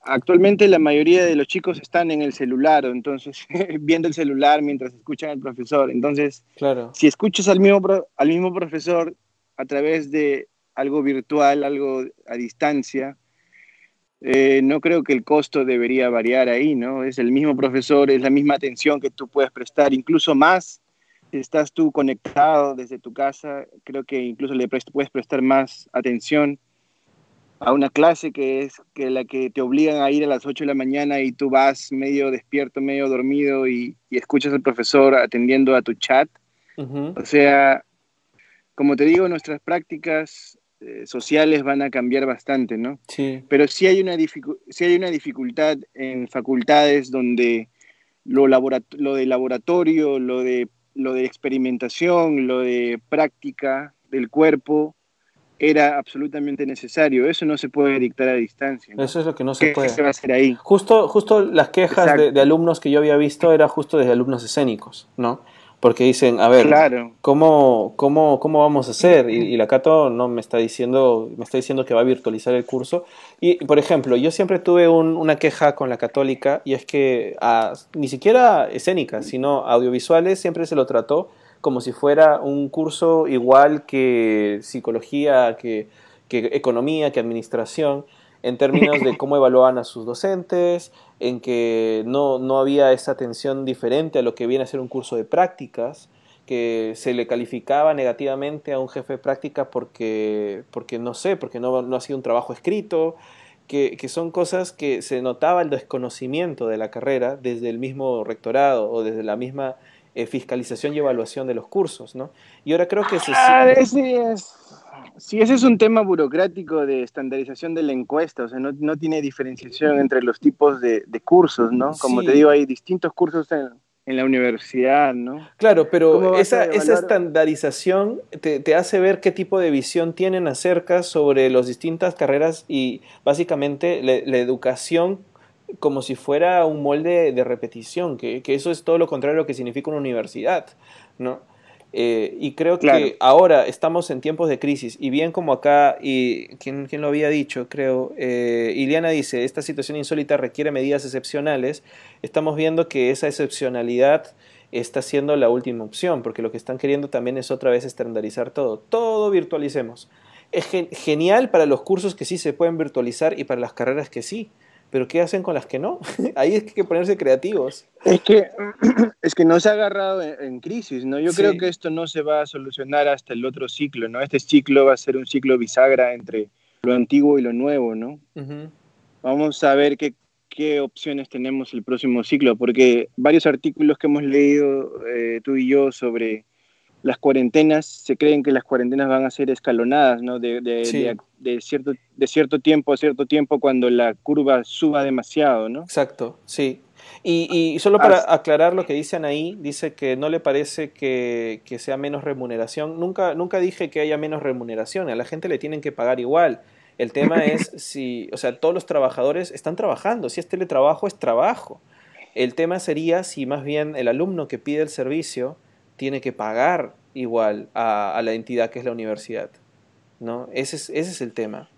actualmente la mayoría de los chicos están en el celular, entonces <laughs> viendo el celular mientras escuchan al profesor. Entonces, claro. si escuchas al mismo, al mismo profesor a través de algo virtual, algo a distancia, eh, no creo que el costo debería variar ahí, ¿no? Es el mismo profesor, es la misma atención que tú puedes prestar, incluso más si estás tú conectado desde tu casa, creo que incluso le puedes prestar más atención a una clase que es que la que te obligan a ir a las 8 de la mañana y tú vas medio despierto, medio dormido y, escuchas al profesor atendiendo a tu chat. O sea, como te digo, nuestras prácticas eh, sociales van a cambiar bastante, ¿no? Sí. Pero sí hay una, sí hay una dificultad en facultades donde lo, lo de laboratorio, lo de, lo de experimentación, lo de práctica del cuerpo, era absolutamente necesario. Eso no se puede dictar a distancia. Eso es lo que no se puede. ¿Qué se va a hacer ahí? Justo, justo las quejas de, de, alumnos que yo había visto era justo desde alumnos escénicos, ¿no? porque dicen, a ver, ¿cómo, cómo, cómo vamos a hacer? Y, la Cato no me está diciendo, me está diciendo que va a virtualizar el curso. Y, por ejemplo, yo siempre tuve una queja con la católica y es que ni siquiera escénicas, sino audiovisuales siempre se lo trató como si fuera un curso igual que psicología, que, que economía, que administración en términos de <laughs> cómo evaluaban a sus docentes, en que no, no había esa atención diferente a lo que viene a ser un curso de prácticas, que se le calificaba negativamente a un jefe de práctica porque, porque no sé, porque no, no ha sido un trabajo escrito, que, que, son cosas que se notaba el desconocimiento de la carrera desde el mismo rectorado o desde la misma eh, fiscalización y evaluación de los cursos, ¿no? Y ahora creo que se... Ah, sí, es Sí, ese es un tema burocrático de estandarización de la encuesta, o sea, no, no tiene diferenciación entre los tipos de, de cursos, ¿no? Como te digo, hay distintos cursos en, en, la universidad, ¿no? Claro, pero esa, esa estandarización te, te, hace ver qué tipo de visión tienen acerca sobre las distintas carreras y básicamente la educación como si fuera un molde de repetición, que, que, eso es todo lo contrario a lo que significa una universidad, ¿no? Eh, y creo que ahora estamos en tiempos de crisis y bien como acá, y quien, lo había dicho, creo, eh, Iliana dice, esta situación insólita requiere medidas excepcionales, estamos viendo que esa excepcionalidad está siendo la última opción, porque lo que están queriendo también es otra vez estandarizar todo, todo virtualicemos. Es genial para los cursos que sí se pueden virtualizar y para las carreras que sí pero ¿qué hacen con las que no? <laughs> Ahí es que hay que ponerse creativos. Es que, <clears throat> es que no se ha agarrado en, crisis, ¿no? Yo creo que esto no se va a solucionar hasta el otro ciclo, ¿no? Este ciclo va a ser un ciclo bisagra entre lo antiguo y lo nuevo, ¿no? Vamos a ver qué, qué, opciones tenemos el próximo ciclo, porque varios artículos que hemos leído eh, tú y yo sobre las cuarentenas, se creen que las cuarentenas van a ser escalonadas, ¿no? De, de, cierto, de cierto tiempo a cierto tiempo cuando la curva suba demasiado, ¿no? Exacto, sí. Y, y solo para aclarar lo que dicen ahí, dice que no le parece que, que, sea menos remuneración. Nunca, nunca dije que haya menos remuneración, a la gente le tienen que pagar igual. El tema es <laughs> si, o sea, todos los trabajadores están trabajando, si es teletrabajo, es trabajo. El tema sería si más bien el alumno que pide el servicio tiene que pagar igual a, la entidad que es la universidad. ¿no? Ese es, ese es el tema.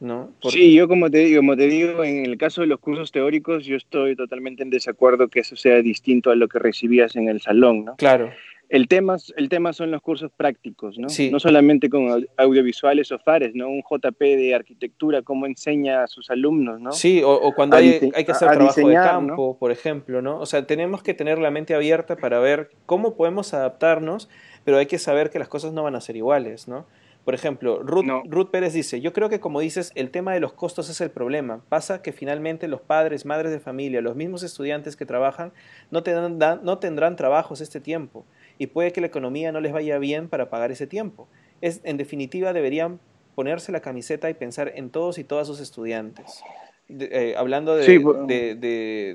¿no? Sí, yo como te, como te digo, en el caso de los cursos teóricos, yo estoy totalmente en desacuerdo que eso sea distinto a lo que recibías en el salón, ¿no? Claro. El tema, el tema son los cursos prácticos, ¿no? No solamente con audiovisuales o FARES, ¿no? Un JP de arquitectura, cómo enseña a sus alumnos, ¿no? Sí, o, cuando hay, hay, que hacer trabajo de campo, por ejemplo, ¿no? O sea, tenemos que tener la mente abierta para ver cómo podemos adaptarnos, pero hay que saber que las cosas no van a ser iguales, ¿no? Por ejemplo, Ruth, Ruth, Pérez dice, yo creo que como dices, el tema de los costos es el problema. Pasa que finalmente los padres, madres de familia, los mismos estudiantes que trabajan, no tendrán, no tendrán trabajos este tiempo y puede que la economía no les vaya bien para pagar ese tiempo. Es, en definitiva, deberían ponerse la camiseta y pensar en todos y todas sus estudiantes. Eh, hablando de,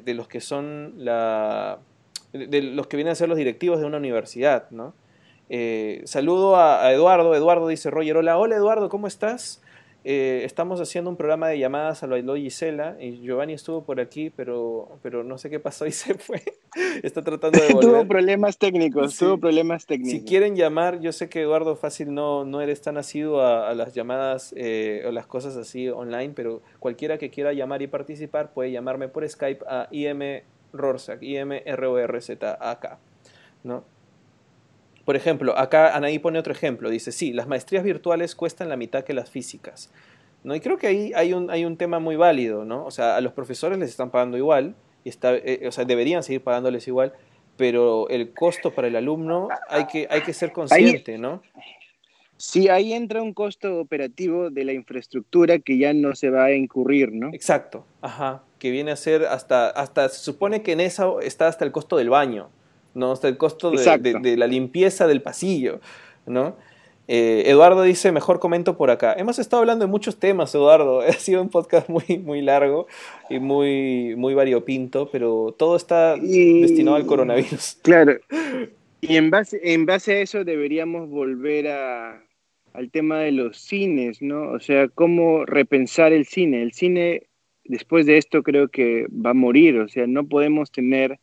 de, los que son la, de los que vienen a ser los directivos de una universidad, ¿no? Eh, saludo a, a, Eduardo. Eduardo dice, Roger, hola, hola Eduardo, ¿cómo estás? Eh, estamos haciendo un programa de llamadas a lo Gisela y Giovanni estuvo por aquí, pero, pero no sé qué pasó y <laughs> se fue. Está tratando de <laughs> volver. tuvo problemas técnicos, tuvo problemas técnicos. Si quieren llamar, yo sé que Eduardo Fácil no, no eres tan asiduo a, las llamadas eh, o las cosas así online, pero cualquiera que quiera llamar y participar puede llamarme por Skype a IM Rorzac, IMRORZAK, ¿no? Por ejemplo, acá Anaí pone otro ejemplo. Dice, sí, las maestrías virtuales cuestan la mitad que las físicas. ¿no? Y creo que ahí hay un, hay un tema muy válido, ¿no? O sea, a los profesores les están pagando igual, y está, eh, o sea, deberían seguir pagándoles igual, pero el costo para el alumno hay que, hay que ser consciente, ¿no? Sí, ahí entra un costo operativo de la infraestructura que ya no se va a incurrir, ¿no? Exacto, ajá, que viene a ser hasta, hasta se supone que en esa está hasta el costo del baño, ¿no? Hasta el costo de, la limpieza del pasillo, ¿no? Eh, Eduardo dice, mejor comento por acá. Hemos estado hablando de muchos temas, Eduardo. <laughs> Ha sido un podcast muy, muy largo y muy, muy variopinto, pero todo está destinado al coronavirus. <laughs> Claro. Y en base, en base a eso deberíamos volver a, al tema de los cines, ¿no? O sea, cómo repensar el cine. El cine, después de esto, creo que va a morir. O sea, no podemos tener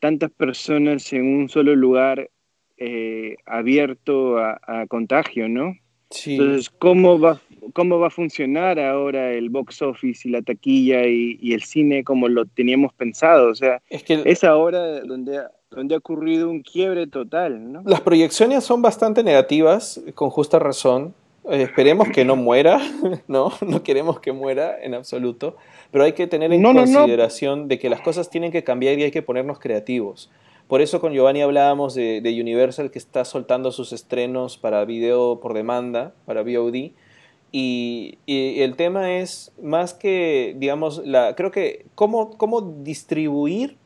tantas personas en un solo lugar eh, abierto a, contagio, ¿no? Sí. Entonces, ¿cómo va, ¿cómo va a funcionar ahora el box office y la taquilla y, el cine como lo teníamos pensado? O sea, es, que es ahora donde, donde ha ocurrido un quiebre total, ¿no? Las proyecciones son bastante negativas, con justa razón. Eh, esperemos que no muera, <laughs> ¿no? No queremos que muera en absoluto, pero hay que tener en consideración de que las cosas tienen que cambiar y hay que ponernos creativos. Por eso con Giovanni hablábamos de, Universal que está soltando sus estrenos para video por demanda, para VOD. Y, el tema es más que, digamos, la, creo que cómo, cómo distribuir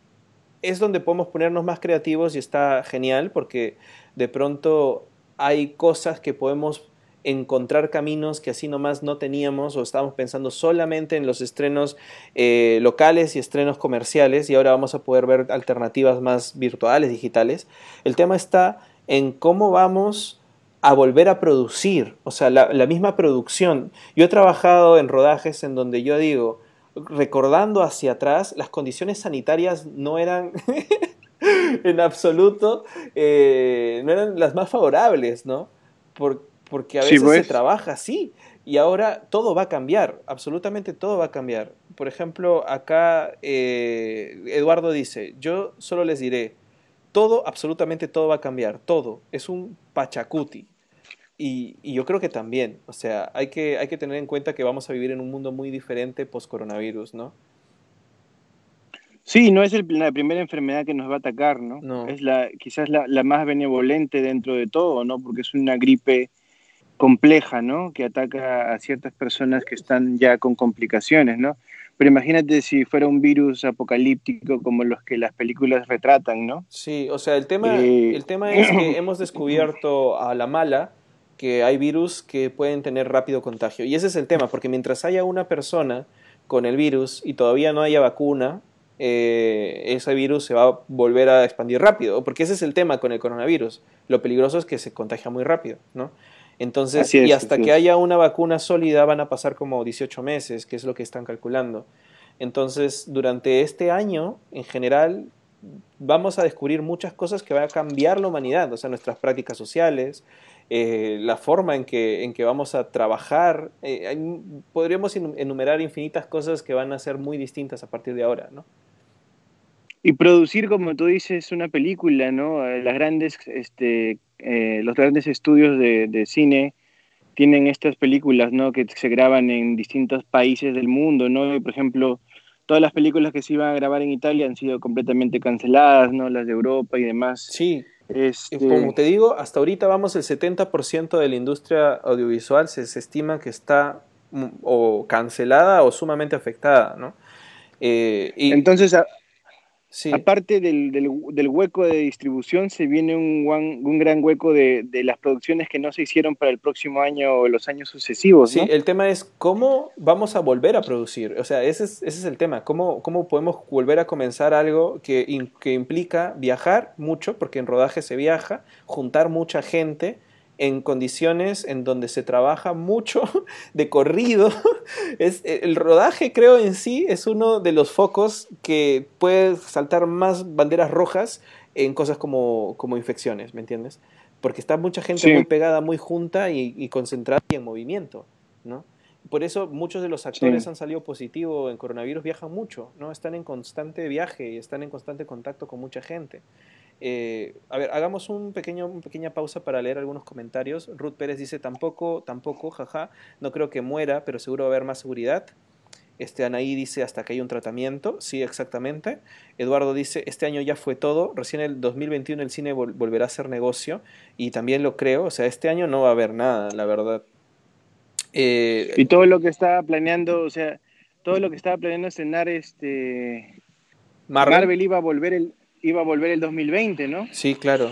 es donde podemos ponernos más creativos y está genial porque de pronto hay cosas que podemos encontrar caminos que así nomás no teníamos o estábamos pensando solamente en los estrenos eh, locales y estrenos comerciales y ahora vamos a poder ver alternativas más virtuales, digitales. El tema está en cómo vamos a volver a producir, o sea, la, misma producción. Yo he trabajado en rodajes en donde yo digo, recordando hacia atrás, las condiciones sanitarias no eran <laughs> en absoluto, eh, no eran las más favorables, ¿no? Por, porque a veces se pues. trabaja así y ahora todo va a cambiar, absolutamente todo va a cambiar. Por ejemplo, acá eh, Eduardo dice, yo solo les diré, todo, absolutamente todo va a cambiar, todo, es un pachacuti. Y, yo creo que también, o sea, hay que, hay que tener en cuenta que vamos a vivir en un mundo muy diferente post-coronavirus, ¿no? Sí, no es la primera enfermedad que nos va a atacar, ¿no? Es la, quizás la, la, más benevolente dentro de todo, ¿no? Porque es una gripe compleja, ¿no? Que ataca a ciertas personas que están ya con complicaciones, ¿no? Pero imagínate si fuera un virus apocalíptico como los que las películas retratan, ¿no? Sí, o sea, el tema, eh, el tema es que <clears throat> hemos descubierto a la mala que hay virus que pueden tener rápido contagio. Y ese es el tema, porque mientras haya una persona con el virus y todavía no haya vacuna, eh, ese virus se va a volver a expandir rápido, porque ese es el tema con el coronavirus. Lo peligroso es que se contagia muy rápido, ¿no? Entonces, y hasta que haya una vacuna sólida van a pasar como 18 meses, que es lo que están calculando. Entonces, durante este año, en general, vamos a descubrir muchas cosas que van a cambiar la humanidad, o sea, nuestras prácticas sociales, eh, la forma en que, en que vamos a trabajar. Eh, podríamos enumerar infinitas cosas que van a ser muy distintas a partir de ahora, ¿no? Y producir, como tú dices, una película, ¿no? Las grandes, este, eh, los grandes estudios de, cine tienen estas películas, ¿no? Que se graban en distintos países del mundo, ¿no? por ejemplo, todas las películas que se iban a grabar en Italia han sido completamente canceladas, ¿no? Las de Europa y demás. Sí. Este... Como te digo, hasta ahorita vamos el 70% de la industria audiovisual se, se, estima que está mm, o cancelada o sumamente afectada, ¿no? Eh, y... Entonces, Aparte del, del, hueco de distribución, se viene un, un gran hueco de, de, las producciones que no se hicieron para el próximo año o los años sucesivos. Sí, el tema es cómo vamos a volver a producir. O sea, ese es, ese es el tema. ¿Cómo, ¿Cómo podemos volver a comenzar algo que, que implica viajar mucho, porque en rodaje se viaja, juntar mucha gente en condiciones en donde se trabaja mucho <laughs> de corrido. <laughs> Es, el rodaje, creo, en sí es uno de los focos que puede saltar más banderas rojas en cosas como, como infecciones, ¿me entiendes? Porque está mucha gente muy pegada, muy junta y, concentrada y en movimiento, ¿no? Por eso muchos de los actores han salido positivos en coronavirus, viajan mucho, ¿no? Están en constante viaje y están en constante contacto con mucha gente. Eh, a ver, hagamos un pequeño, una pequeña pausa para leer algunos comentarios. Ruth Pérez dice, tampoco, tampoco, jaja, no creo que muera, pero seguro va a haber más seguridad. Este Anaí dice, hasta que hay un tratamiento. Sí, exactamente. Eduardo dice, este año ya fue todo. Recién el 2021 el cine volverá a ser negocio. Y también lo creo. O sea, este año no va a haber nada, la verdad. Eh, y todo lo que estaba planeando, o sea, todo lo que estaba planeando estrenar este... Marvel iba a volver el, iba a volver el 2020, ¿no? Sí, claro.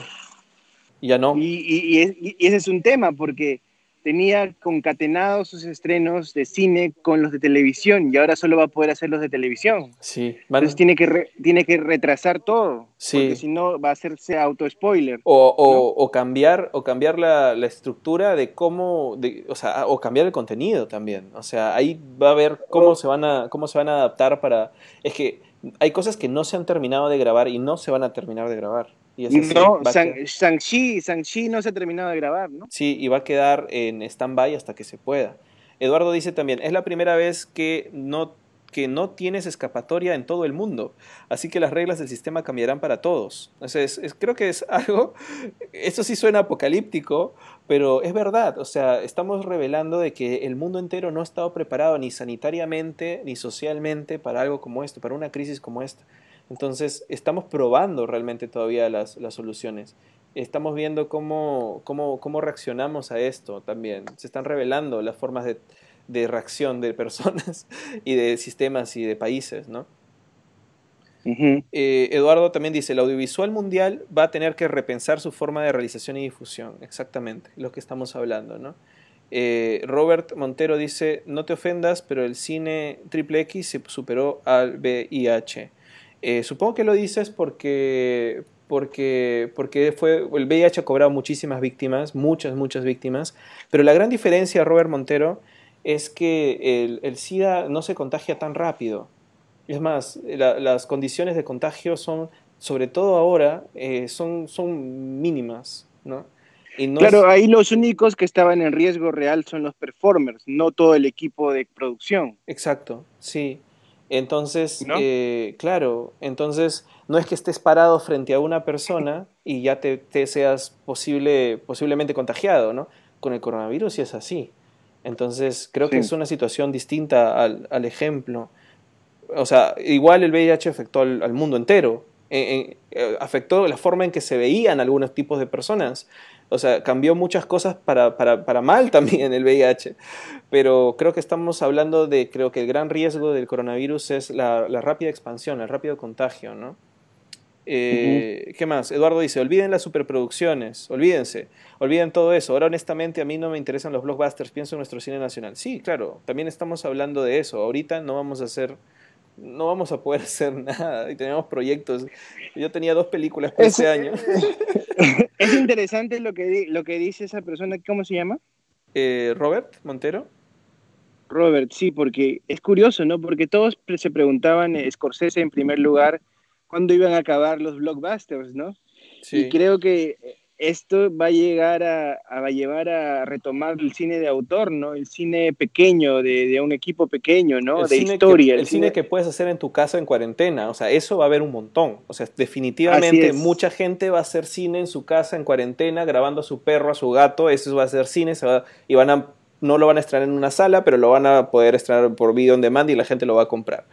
Ya no. y ese es un tema, porque tenía concatenados sus estrenos de cine con los de televisión y ahora solo va a poder hacer los de televisión. Sí. Entonces tiene que, tiene que retrasar todo. Sí. Porque si no va a hacerse auto-spoiler. O, o, cambiar, o cambiar la, la, estructura de cómo, de, o sea, o cambiar el contenido también. O sea, ahí va a ver cómo se van a, cómo se van a adaptar para... Es que hay cosas que no se han terminado de grabar y no se van a terminar de grabar no, Shang-Chi no se ha terminado de grabar, ¿no? Sí, y va a quedar en stand-by hasta que se pueda. Eduardo dice también, es la primera vez que no que no tienes escapatoria en todo el mundo. Así que las reglas del sistema cambiarán para todos. Entonces, creo que es algo, <laughs> esto sí suena apocalíptico, pero es verdad. O sea, estamos revelando de que el mundo entero no ha estado preparado ni sanitariamente ni socialmente para algo como esto, para una crisis como esta. Entonces, estamos probando realmente todavía las, soluciones. Estamos viendo cómo, cómo, cómo, reaccionamos a esto también. Se están revelando las formas de, reacción de personas <laughs> y de sistemas y de países, ¿no? Eh, Eduardo también dice, el audiovisual mundial va a tener que repensar su forma de realización y difusión, exactamente, lo que estamos hablando, ¿no? Eh, Robert Montero dice, no te ofendas, pero el cine triple X se superó al VIH. Eh, supongo que lo dices porque, porque, porque fue, el VIH ha cobrado muchísimas víctimas, muchas, muchas víctimas, pero la gran diferencia, Robert Montero, es que el, SIDA no se contagia tan rápido. Es más, las condiciones de contagio son, sobre todo ahora, eh, son, son mínimas, ¿no? claro, ahí los únicos que estaban en riesgo real son los performers, no todo el equipo de producción. Exacto, sí. Entonces, eh, claro, entonces no es que estés parado frente a una persona y ya te, seas posible, posiblemente contagiado, ¿no? Con el coronavirus sí es así. Entonces, creo que es una situación distinta al, al, ejemplo. O sea, igual el VIH afectó al, mundo entero. Eh, afectó la forma en que se veían algunos tipos de personas. O sea, cambió muchas cosas para, para, para, mal también el VIH. Pero creo que estamos hablando de, creo que el gran riesgo del coronavirus es la, la rápida expansión, el rápido contagio, ¿no? Eh, ¿Qué más? Eduardo dice, olviden las superproducciones, olvídense, olviden todo eso. Ahora honestamente a mí no me interesan los blockbusters, pienso en nuestro cine nacional. Sí, claro, también estamos hablando de eso. Ahorita no vamos a hacer no vamos a poder <laughs> hacer nada y tenemos proyectos. Yo tenía dos películas por ese año. <laughs> Es interesante lo que, lo que dice esa persona, ¿cómo se llama? Eh, Robert Montero. Robert, sí, porque es curioso, ¿no? Porque todos se preguntaban, eh, Scorsese en primer lugar, cuándo iban a acabar los blockbusters, ¿no? Sí. Y creo que esto va a llegar a, va a llevar a retomar el cine de autor, ¿no? El cine pequeño, de, un equipo pequeño, ¿no? de historia. el, cine... que puedes hacer en tu casa en cuarentena, o sea, eso va a haber un montón. O sea, definitivamente mucha gente va a hacer cine en su casa en cuarentena, grabando a su perro, a su gato, eso va a ser cine, se va, y van a, no lo van a estrenar en una sala, pero lo van a poder estrenar por video on demand y la gente lo va a comprar.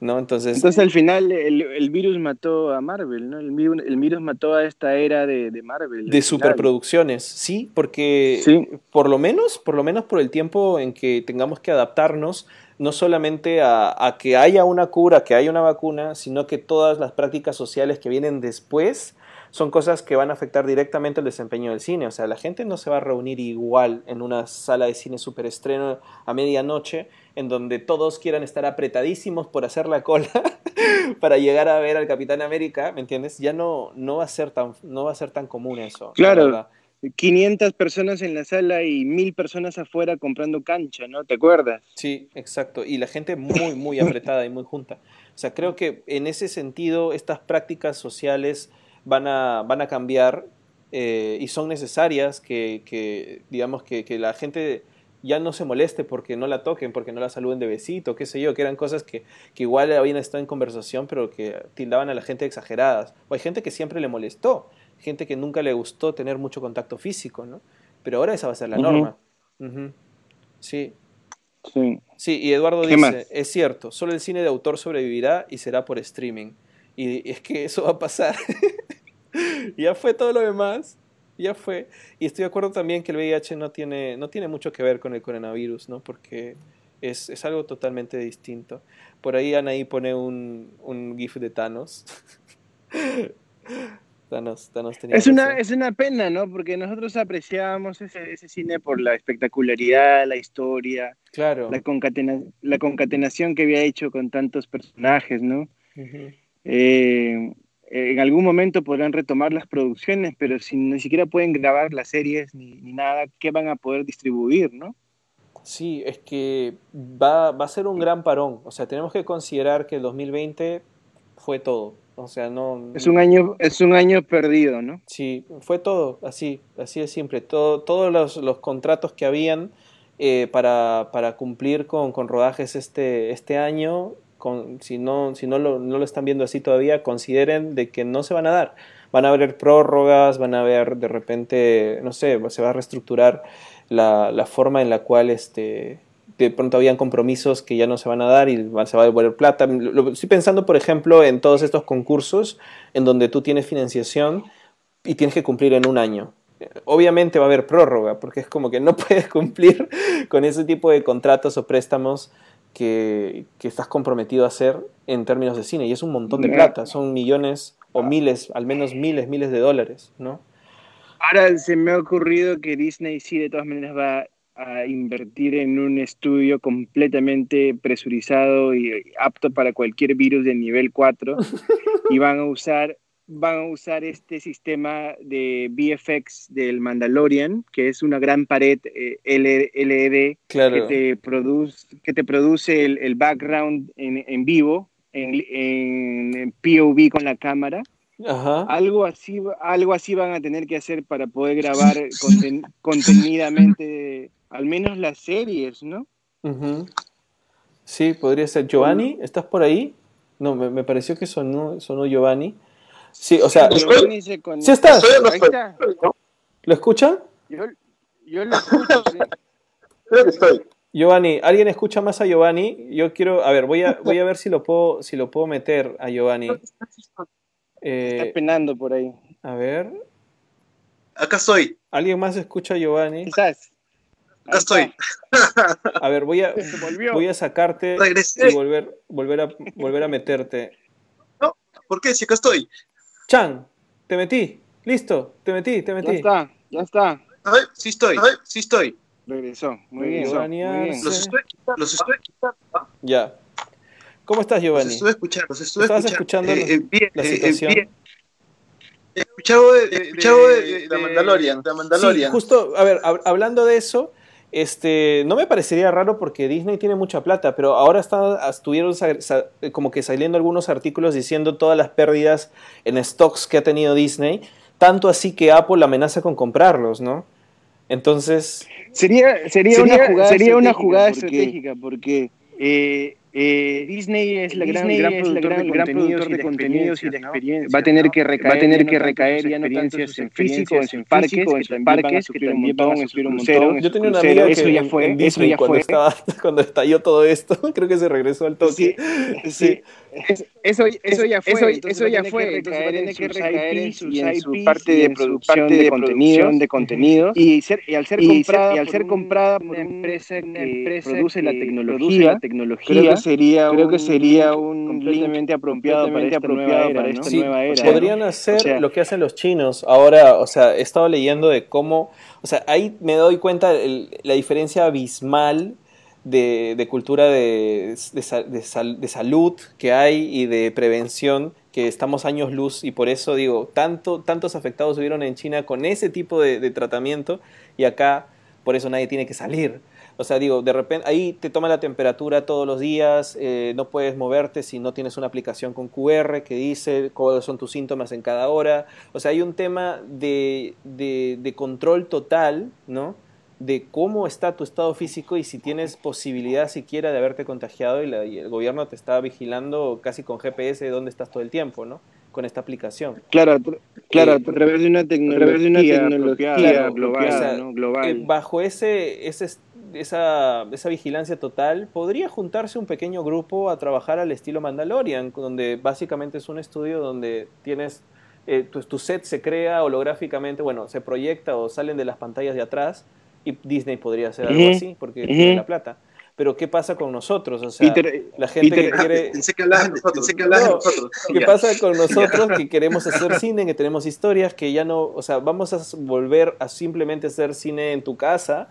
¿No? Entonces, Entonces al final el, virus mató a Marvel, ¿no? El virus, mató a esta era de, Marvel. De superproducciones, sí, porque por lo menos, por lo menos por el tiempo en que tengamos que adaptarnos, no solamente a, a, que haya una cura, que haya una vacuna, sino que todas las prácticas sociales que vienen después son cosas que van a afectar directamente el desempeño del cine. O sea, la gente no se va a reunir igual en una sala de cine superestreno a medianoche en donde todos quieran estar apretadísimos por hacer la cola <laughs> para llegar a ver al Capitán América, ¿me entiendes? Ya no, no, va, a ser tan, no va a ser tan común eso. Claro, 500 personas en la sala y 1000 personas afuera comprando cancha, ¿no? ¿Te acuerdas? Sí, exacto. Y la gente muy, muy apretada y muy junta. O sea, creo que en ese sentido estas prácticas sociales van a, van a cambiar eh, y son necesarias que, que digamos, que, que la gente ya no se moleste porque no la toquen, porque no la saluden de besito, qué sé yo, que eran cosas que, que igual habían estado en conversación, pero que tildaban a la gente exageradas. O hay gente que siempre le molestó, gente que nunca le gustó tener mucho contacto físico, ¿no? Pero ahora esa va a ser la norma. Sí. Sí. Sí, y Eduardo dice, es cierto, solo el cine de autor sobrevivirá y será por streaming. Y es que eso va a pasar. <laughs> ya fue todo lo demás <laughs> ya fue. Y estoy de acuerdo también que el VIH no tiene, no tiene mucho que ver con el coronavirus, ¿no? Porque es, es algo totalmente distinto. Por ahí Anaí pone un, un GIF de Thanos. <laughs> es, una, es una pena, ¿no? Porque nosotros apreciábamos ese, ese, cine por la espectacularidad, la historia, claro. la, concatena, la concatenación que había hecho con tantos personajes, ¿no? Eh, en algún momento podrán retomar las producciones, pero si ni siquiera pueden grabar las series ni, ni nada, ¿qué van a poder distribuir, no? Sí, es que va, va a ser un gran parón. O sea, tenemos que considerar que el 2020 fue todo o sea, no... Es un año, es un año perdido, ¿no? Sí, fue todo, así, así de simple. Todo, todos los, los contratos que habían eh, para, para, cumplir con, con, rodajes este, este año, si, no, si no, lo, no lo están viendo así todavía, consideren de que no se van a dar. Van a haber prórrogas, van a haber de repente, no sé, se va a reestructurar la, la forma en la cual este, de pronto habían compromisos que ya no se van a dar y se va a devolver plata. estoy pensando, por ejemplo, en todos estos concursos en donde tú tienes financiación y tienes que cumplir en un año. Obviamente va a haber prórroga, porque es como que no <laughs> puedes cumplir con ese tipo de contratos o préstamos que, que estás comprometido a hacer en términos de cine. Y es un montón de plata, son millones o miles, al menos miles, miles de dólares, ¿no? Ahora se me ha ocurrido que Disney sí de todas maneras va a invertir en un estudio completamente presurizado y apto para cualquier virus de nivel 4 <laughs> y van a usar van a usar este sistema de VFX del Mandalorian, que es una gran pared eh, LED que, te produce, que te produce el, background en, en vivo, en, en, POV con la cámara. Algo, así, algo así van a tener que hacer para poder grabar <laughs> contenidamente al menos las series, ¿no? Sí, podría ser. Giovanni, ¿estás por ahí? No, me, pareció que sonó, sonó Giovanni. Sí, o sea, ¿sí estás? ¿Lo escucha? Yo, yo lo escucho, sí. <laughs> Creo que estoy. Giovanni, ¿alguien escucha más a Giovanni? Yo quiero, a ver, voy a, voy a ver si lo puedo, si lo puedo meter a Giovanni. Eh, Está penando por ahí. A ver. Acá estoy. ¿Alguien más escucha a Giovanni? Quizás. Acá estoy. <laughs> A ver, voy a, voy a sacarte y volver, volver, a, volver a meterte. No, ¿por qué? Si acá estoy. Chan, te metí. Listo, te metí, te metí. Ya está, ya está. A ver, sí estoy, a ver, sí estoy. Regresó, muy bien. Los estoy, los estoy Ya. ¿Cómo estás, Giovanni? Los estuve escuchando, los estuve escuchando. escuchando eh, bien, la eh, situación? bien. He escuchado de, de, de, de, Mandalorian, de Mandalorian. Sí, justo, a ver, hablando de eso, este, no me parecería raro porque Disney tiene mucha plata, pero ahora estuvieron como que saliendo algunos artículos diciendo todas las pérdidas en stocks que ha tenido Disney, tanto así que Apple amenaza con comprarlos, ¿no? Entonces... Sería, sería, una jugada sería una jugada estratégica porque eh, eh, Disney es la gran, gran, productor, de, gran productor de contenidos y de experiencias. Va a tener que recaer, va a tener que recaer ya no experiencias en físico, en parques, en parques, que también van a subir un montón. Yo tenía una amiga que eso ya fue, en Disney, eso ya cuando, fue. Estaba, cuando estalló todo esto, <laughs> creo que se regresó al toque. Sí, sí. <laughs> Eso, eso ya fue, eso, eso ya fue. Tiene que recaer en sus y en su parte de producción de, contenidos, de contenidos y, ser, y al ser comprada, y al ser comprada por una empresa que produce la tecnología, que sería creo que sería un completamente apropiado para esta nueva era, para sí, nueva era. podrían hacer lo que hacen los chinos. Ahora o sea he estado leyendo de cómo o sea ahí me doy cuenta el, la diferencia abismal de, de cultura de, de, de, salud que hay y de prevención que estamos años luz. Y por eso digo, tanto, tantos afectados hubieron en China con ese tipo de, tratamiento. Y acá por eso nadie tiene que salir. O sea, digo, de repente ahí te toma la temperatura todos los días, eh, no puedes moverte si no tienes una aplicación con QR que dice cuáles son tus síntomas en cada hora. O sea, hay un tema de, de, de control total, ¿no? de cómo está tu estado físico y si tienes posibilidad siquiera de haberte contagiado y, el gobierno te está vigilando casi con GPS de dónde estás todo el tiempo, ¿no? Con esta aplicación. Claro, claro, a través de una tecnología, global, global. Eh, bajo ese, ese esa, esa, vigilancia total, podría juntarse un pequeño grupo a trabajar al estilo Mandalorian, donde básicamente es un estudio donde tienes eh, tu, tu, set se crea holográficamente, bueno, se proyecta o salen de las pantallas de atrás y Disney podría hacer algo así porque tiene la plata. pero ¿qué pasa con nosotros? O sea, la gente que quiere... <laughs> Pensé que hablabas nosotros, que nosotros. ¿Qué pasa con <laughs> nosotros que queremos hacer cine, que tenemos historias, que ya no... O sea, vamos a volver a simplemente hacer cine en tu casa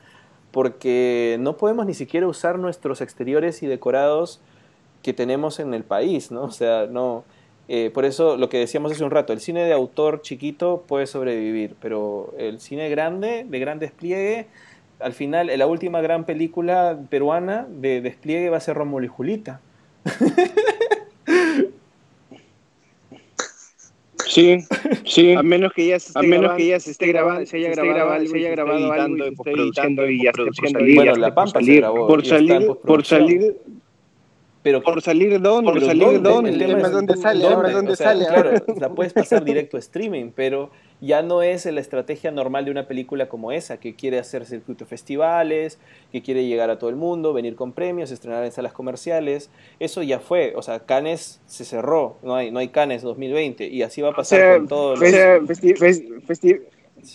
porque no podemos ni siquiera usar nuestros exteriores y decorados que tenemos en el país, ¿no? O sea, no... Eh, por eso lo que decíamos hace un rato, el cine de autor chiquito puede sobrevivir, pero el cine grande, de gran despliegue, al final, la última gran película peruana de despliegue va a ser Rómulo y Julita. <laughs> Sí, sí. A menos que ya se esté, a menos grabando, que ya se esté grabando, se haya grabado, se haya grabado algo, y editando y ya esté por salir. Bueno, La Pampa se grabó. Por salir, por salir, pero por salir de dónde, por salir de dónde, el tema es dónde sale, dónde sale. Claro, <laughs> la puedes pasar directo a streaming, pero ya no es la estrategia normal de una película como esa, que quiere hacer circuito festivales, que quiere llegar a todo el mundo, venir con premios, estrenar en salas comerciales. Eso ya fue, o sea, Cannes se cerró, no hay, no hay Cannes 2020, y así va a pasar con todos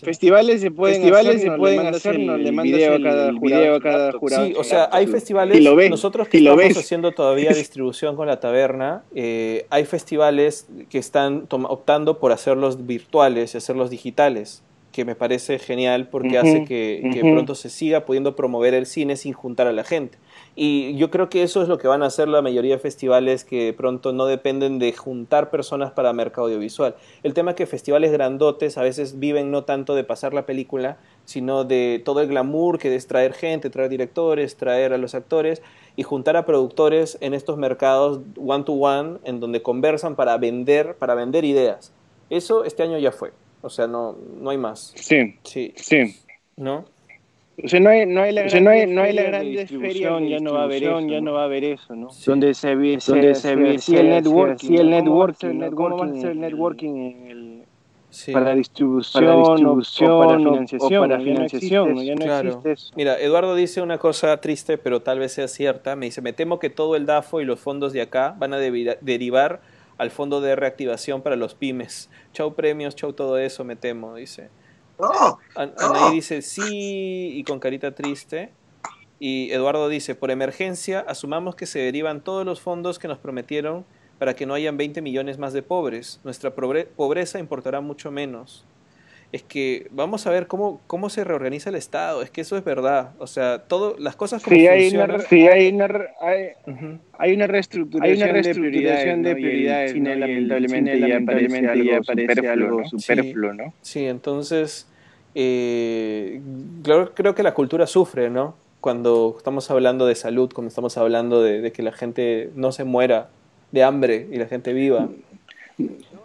Festivales se pueden festivales hacer, se pueden hacer, no le mandas video cada jurado, a cada jurado. Sí, o sea, hay festivales, lo ves, nosotros que estamos ves. haciendo todavía <laughs> distribución con la taberna, eh, hay festivales que están optando por hacerlos virtuales y hacerlos digitales, que me parece genial porque uh -huh, hace que, uh -huh. que pronto se siga pudiendo promover el cine sin juntar a la gente. Y yo creo que eso es lo que van a hacer la mayoría de festivales que de pronto no dependen de juntar personas para mercado audiovisual. El tema es que festivales grandotes a veces viven no tanto de pasar la película, sino de todo el glamour que es traer gente, traer directores, traer a los actores y juntar a productores en estos mercados one to one en donde conversan para vender, para vender ideas. Eso este año ya fue. O sea, no, no hay más. Sí. Sí. Sí. ¿No? O sea, no hay, no hay la, o sea, no hay, no hay la gran distribución, ya no va a haber eso, ya no va a haber eso, ¿no? Sí. Donde se ve, donde se ve, si el networking, si el networking, ¿cómo va a ser el networking en el, sí. para distribución, para distribución o, para financiación, o para financiación, ya no, claro. existe eso. Mira, Eduardo dice una cosa triste, pero tal vez sea cierta. Me dice, me temo que todo el DAFO y los fondos de acá van a derivar al fondo de reactivación para los pymes. Chau premios, chau todo eso, me temo, dice. No, Anaí dice sí y con carita triste. Y Eduardo dice, por emergencia, asumamos que se derivan todos los fondos que nos prometieron para que no hayan 20 millones más de pobres. Nuestra pobreza importará mucho menos. Es que vamos a ver cómo, cómo se reorganiza el Estado. Es que eso es verdad. O sea, todo, las cosas como sí, funcionan... Hay una, sí, hay una, hay, uh -huh. hay una reestructuración, hay una reestructuración de prioridades. De prioridades ¿no? lamentablemente, cine, lamentablemente ya parece algo superfluo, ¿no? Sí, entonces eh, creo, creo, que la cultura sufre, ¿no? Cuando estamos hablando de salud, cuando estamos hablando de, de, que la gente no se muera de hambre y la gente viva.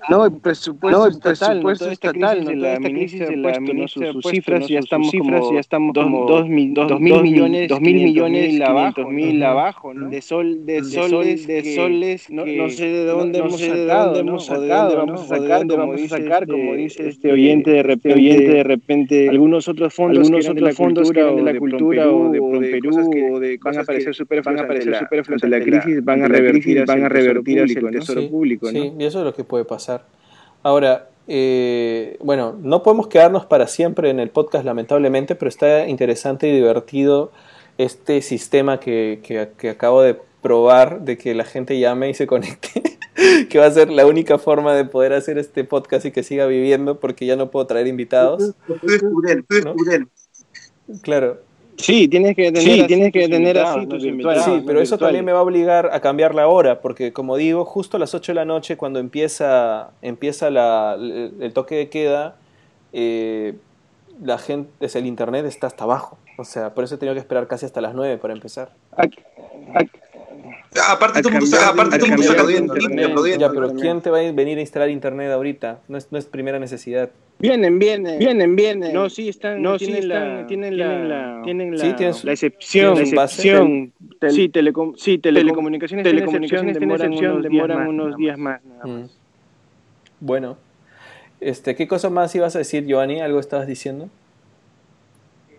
No, el presupuesto, no, el presupuesto estatal, ¿no? la ministra de la ministra sus cifras ya estamos cifras ya estamos como dos, mil, dos mil millones dos mil millones abajo mil abajo de sol de soles de soles no, no sé de dónde hemos sacado hemos vamos a sacar vamos a sacar como dice este oyente de repente oyente de repente algunos otros fondos algunos otros fondos que eran de la cultura o de Perú o de van a aparecer superfluos van a aparecer superfluos de la crisis van a revertir van a revertir al tesoro público sí y eso es lo que puede pasar Ahora, eh, bueno, no podemos quedarnos para siempre en el podcast, lamentablemente, pero está interesante y divertido este sistema que, que, que acabo de probar de que la gente llame y se conecte, <laughs> que va a ser la única forma de poder hacer este podcast y que siga viviendo porque ya no puedo traer invitados. ¿no? Claro. Sí, tienes que tener, sí, así, tienes que tener así tus invitados. Sí, pero eso también me va a obligar a cambiar la hora, porque como digo, justo a las 8 de la noche, cuando empieza, empieza la, el, el, toque de queda, eh, la gente, es el internet está hasta abajo. O sea, por eso he tenido que esperar casi hasta las 9 para empezar. Aquí, aquí. Aparte, mundo está, aparte todo mundo está aplaudiendo, Ya, pero ¿quién te va a venir a instalar internet ahorita? No es, no es primera necesidad. Vienen, vienen, vienen, vienen. No, sí están, no, tienen, sí están, la, tienen la, tienen la, sí, tienen la excepción, la excepción. Tel, sí, telecom, sí, telecomunicaciones, telecomunicaciones tienen excepción, demoran unos días más. Nada más. Mm. Bueno, este, ¿qué cosa más ibas a decir, Giovanni? ¿Algo estabas diciendo?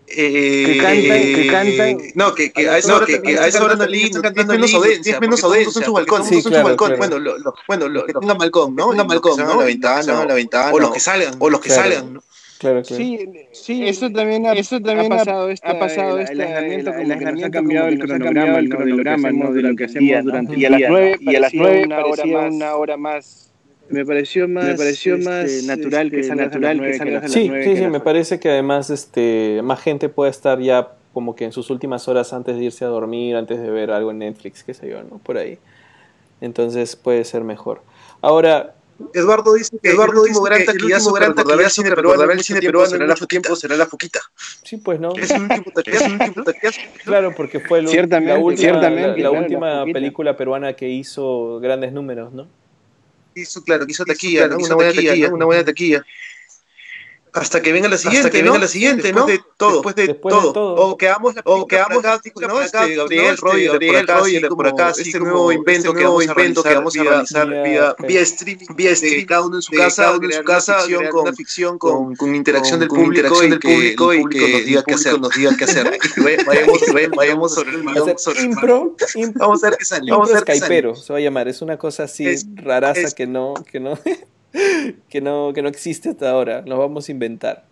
Eh, que cantan, que cantan. No, que, que a esa hora, que, que a esa hora están cantando menos audiencia, menos audiencia en su balcón, sí, claro, su balcón. Claro. Bueno, lo, bueno, los que tengan balcón, ¿no? Tengan balcón, ¿no? La ventana, la ventana, o los que salgan, o los que claro. salgan, ¿no? Claro, Sí, sí, eso también ha, eso también ha pasado, esta, ha pasado el, el, aislamiento, el, el aislamiento ha cambiado el cronograma, el cronograma, ¿no? De lo que hacemos durante el día. Y a las nueve, y a las nueve una hora más, una hora más me pareció más, me pareció este, más natural que este, salgas natural que salgas a las sí, sí, sí, me parece que además este más gente puede estar ya como que en sus últimas horas antes de irse a dormir, antes de ver algo en Netflix, qué sé yo, ¿no? Por ahí. Entonces puede ser mejor. Ahora, Eduardo dice que Eduardo dice gran taquillazo gran taquillazo cine peruano, el cine peruano será la tiempo será la foquita. Sí, pues no. Es un último <laughs> taquillazo, Claro, porque fue el, ciertamente, la última, ciertamente, la, la última película peruana que hizo grandes números, ¿no? Hizo, claro, que hizo taquilla, ¿no? una buena taquilla, una buena taquilla. Hasta que venga la siguiente, que venga la siguiente, ¿no? De todo, después de, después todo. de todo. O quedamos la o quedamos acá, ¿no? Este, Gabriel Roy, Gabriel Roy, por acá, este nuevo invento que vamos a realizar vía vía streaming, vía streaming, cada uno en su casa, cada uno en su casa, con ficción con con interacción del público y que nos diga qué hacer, nos diga qué hacer. <laughs> <laughs> Vayamos sobre el impro, vamos a ver qué sale. Vamos a ver qué sale. se va a llamar, es una cosa así raraza que no que no <laughs> <laughs> que, no, que no existe hasta ahora, lo vamos a inventar.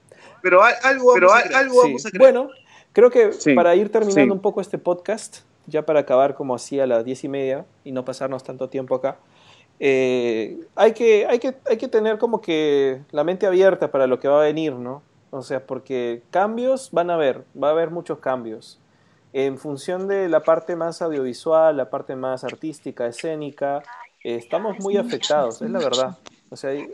Pero algo, Pero vamos, a algo vamos a crear. Bueno, creo que para ir terminando un poco este podcast, ya para acabar como así a las diez y media y no pasarnos tanto tiempo acá, eh, hay, que, hay, que, hay que tener como que la mente abierta para lo que va a venir, ¿no? O sea, porque cambios van a haber, va a haber muchos cambios. En función de la parte más audiovisual, la parte más artística, escénica, eh, estamos muy afectados, es la verdad. O sea, hay,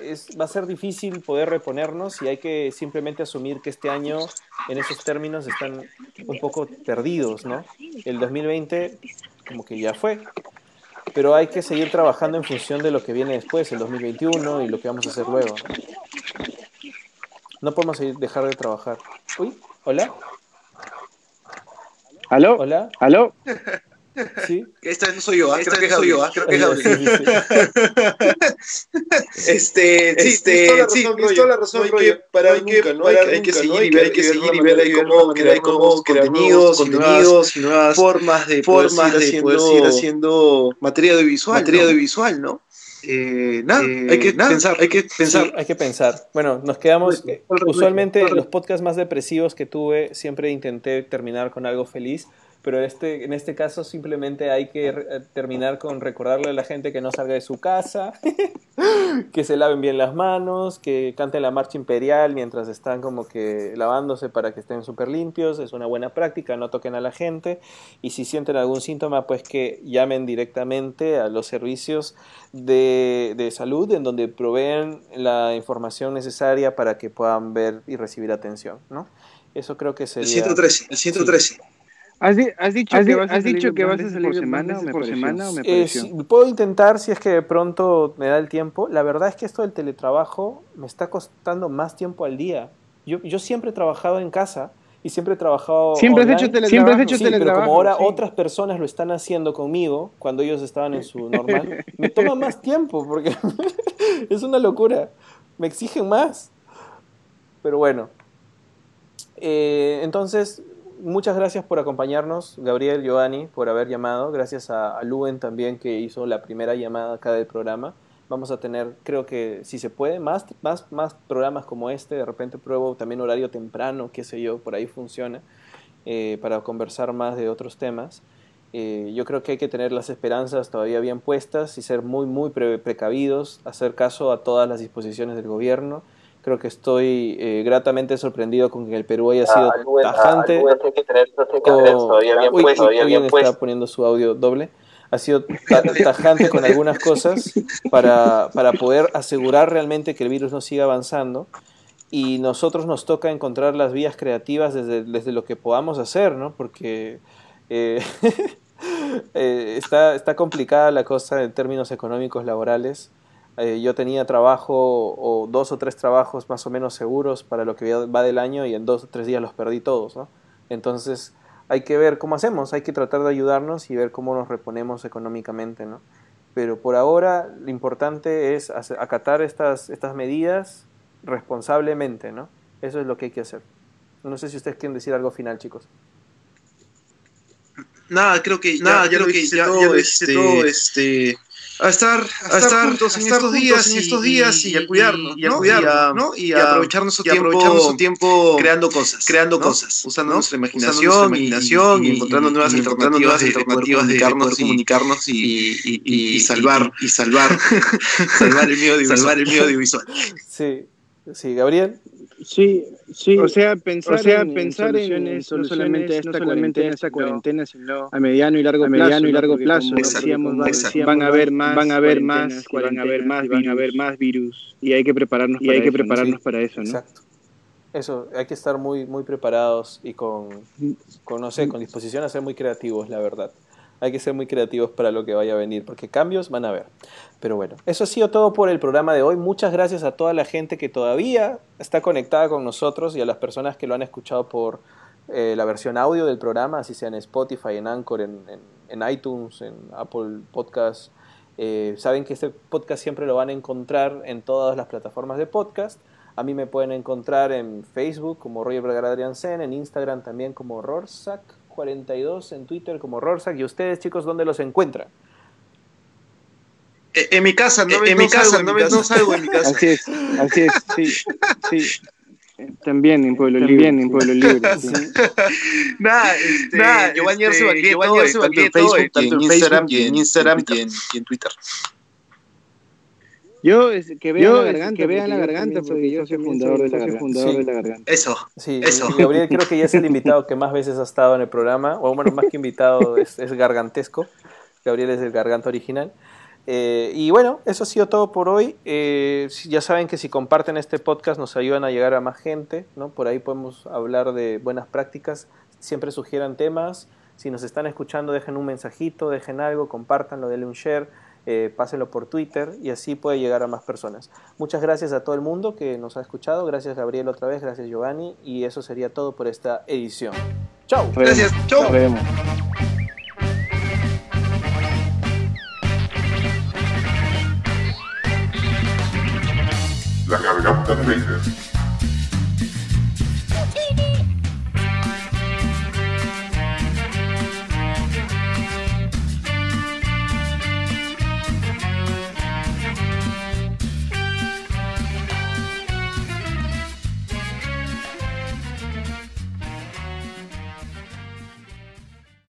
es, va a ser difícil poder reponernos y hay que simplemente asumir que este año en esos términos están un poco perdidos, ¿no? El 2020 como que ya fue, pero hay que seguir trabajando en función de lo que viene después, el 2021 y lo que vamos a hacer luego. No podemos dejar de trabajar. Uy, hola. ¿Aló? Hola. ¿Aló? <laughs> Sí. Esta vez no soy yo, ¿ah? creo que soy yo, ¿ah? creo que es Gabriel. este, este, sí, tienes toda la razón, Roger. Para hay que, ¿no? hay, que seguir y ver, hay que seguir y ver cómo crear cómo contenidos, contenidos y nuevas formas de formas de poder seguir haciendo materia audiovisual, materia audiovisual, ¿no? Eh, nada, eh, hay que nada, pensar, hay que pensar. Sí, hay que pensar. Bueno, nos quedamos. Usualmente los podcasts más depresivos que tuve siempre intenté terminar con algo feliz pero este, en este caso simplemente hay que eh, terminar con recordarle a la gente que no salga de su casa, <laughs> que se laven bien las manos, que canten la marcha imperial mientras están como que lavándose para que estén súper limpios, es una buena práctica, no toquen a la gente y si sienten algún síntoma pues que llamen directamente a los servicios de, de salud en donde proveen la información necesaria para que puedan ver y recibir atención, ¿no? Eso creo que sería... El 113, el 113. ¿Has, has, dicho, ¿Has, que vas, has dicho que vas a salir por semana o me por semana o me eh, puedo intentar si es que de pronto me da el tiempo. La verdad es que esto del teletrabajo me está costando más tiempo al día. Yo, yo siempre he trabajado en casa y siempre he trabajado Siempre has hecho teletrabajo. Siempre has hecho sí, teletrabajo, pero como ahora sí. otras personas lo están haciendo conmigo cuando ellos estaban en su normal, me toma más tiempo porque <laughs> es una locura. Me exigen más. Pero bueno. Eh, entonces, muchas gracias por acompañarnos, Gabriel, Giovanni, por haber llamado. Gracias a, a, Luen también que hizo la primera llamada acá del programa. Vamos a tener, creo que si se puede, más, más, más programas como este. De repente pruebo también horario temprano, qué sé yo, por ahí funciona, eh, para conversar más de otros temas. Eh, yo creo que hay que tener las esperanzas todavía bien puestas y ser muy, muy pre precavidos, hacer caso a todas las disposiciones del gobierno Creo que estoy eh, gratamente sorprendido con que el Perú haya sido ah, tajante. está poniendo su audio doble. Ha sido tajante con algunas cosas para, para poder asegurar realmente que el virus no siga avanzando y nosotros nos toca encontrar las vías creativas desde, desde lo que podamos hacer, ¿no? Porque eh, <laughs> eh, está, está complicada la cosa en términos económicos laborales. Eh, yo tenía trabajo o dos o tres trabajos más o menos seguros para lo que va del año y en dos o tres días los perdí todos, ¿no? Entonces hay que ver cómo hacemos, hay que tratar de ayudarnos y ver cómo nos reponemos económicamente, ¿no? Pero por ahora lo importante es acatar estas, estas medidas responsablemente, ¿no? Eso es lo que hay que hacer. No sé si ustedes quieren decir algo final, chicos. Nada, creo que nada, ya, creo que ya, todo, ya este, todo, este a estar, a, estar, juntos en estos días, en estos días y, a cuidarnos, y a cuidarnos, ¿no? Y a, aprovechar nuestro tiempo, aprovechar nuestro tiempo creando cosas, creando cosas, usando nuestra imaginación, imaginación y, encontrando nuevas alternativas, alternativas de, comunicarnos, comunicarnos y, salvar y salvar <laughs> salvar el miedo audiovisual. Salvar el miedo audiovisual. Sí, sí, Gabriel. Sí, sí. O sea, pensar, o sea, en, pensar en, soluciones, no solamente esta, no solamente esta cuarentena, sino a mediano y largo, a mediano y largo plazo. Decíamos, van, a haber más, van a haber más, van a haber más, van a haber más virus y hay que prepararnos, y para, hay que eso, prepararnos ¿no? para eso, ¿no? Exacto. Eso, hay que estar muy, muy preparados y con, con, no sé, con disposición a ser muy creativos, la verdad. Hay que ser muy creativos para lo que vaya a venir, porque cambios van a haber. Pero bueno, eso ha sido todo por el programa de hoy. Muchas gracias a toda la gente que todavía está conectada con nosotros y a las personas que lo han escuchado por eh, la versión audio del programa, así sea en Spotify, en Anchor, en, en, iTunes, en Apple Podcasts. Eh, saben que este podcast siempre lo van a encontrar en todas las plataformas de podcast. A mí me pueden encontrar en Facebook como Roger Vergara Adriansen, en Instagram también como Rorsac 42 en Twitter como Rorsac. ¿Y ustedes, chicos, dónde los encuentran? Eh, en mi casa, no, en mi casa, no, no salgo en mi <laughs> casa. Así es, así es, sí, sí. También en Pueblo Libre. También en Pueblo Libre. <laughs> Sí. Nada, este, Nada, Giovanni Arce Baqueto, tanto en Facebook, tanto en Instagram, y en, Instagram y, en, y en Twitter. Yo, es, que vean la garganta, que vean la garganta, porque yo soy fundador, de la, garganta. fundador sí. de la garganta. Eso, sí, eso. Gabriel creo que ya es el <laughs> invitado que más veces ha estado en el programa, o bueno, más que invitado, es, es gargantesco. Gabriel es el garganta original. Eh, y bueno, eso ha sido todo por hoy. Eh, ya saben que si comparten este podcast nos ayudan a llegar a más gente, ¿no? Por ahí podemos hablar de buenas prácticas. Siempre sugieran temas. Si nos están escuchando, dejen un mensajito, dejen algo, compártanlo, denle un share eh, pásenlo por Twitter y así puede llegar a más personas. Muchas gracias a todo el mundo que nos ha escuchado, gracias Gabriel otra vez, gracias Giovanni y eso sería todo por esta edición. Chao. Gracias, chao. La garganta.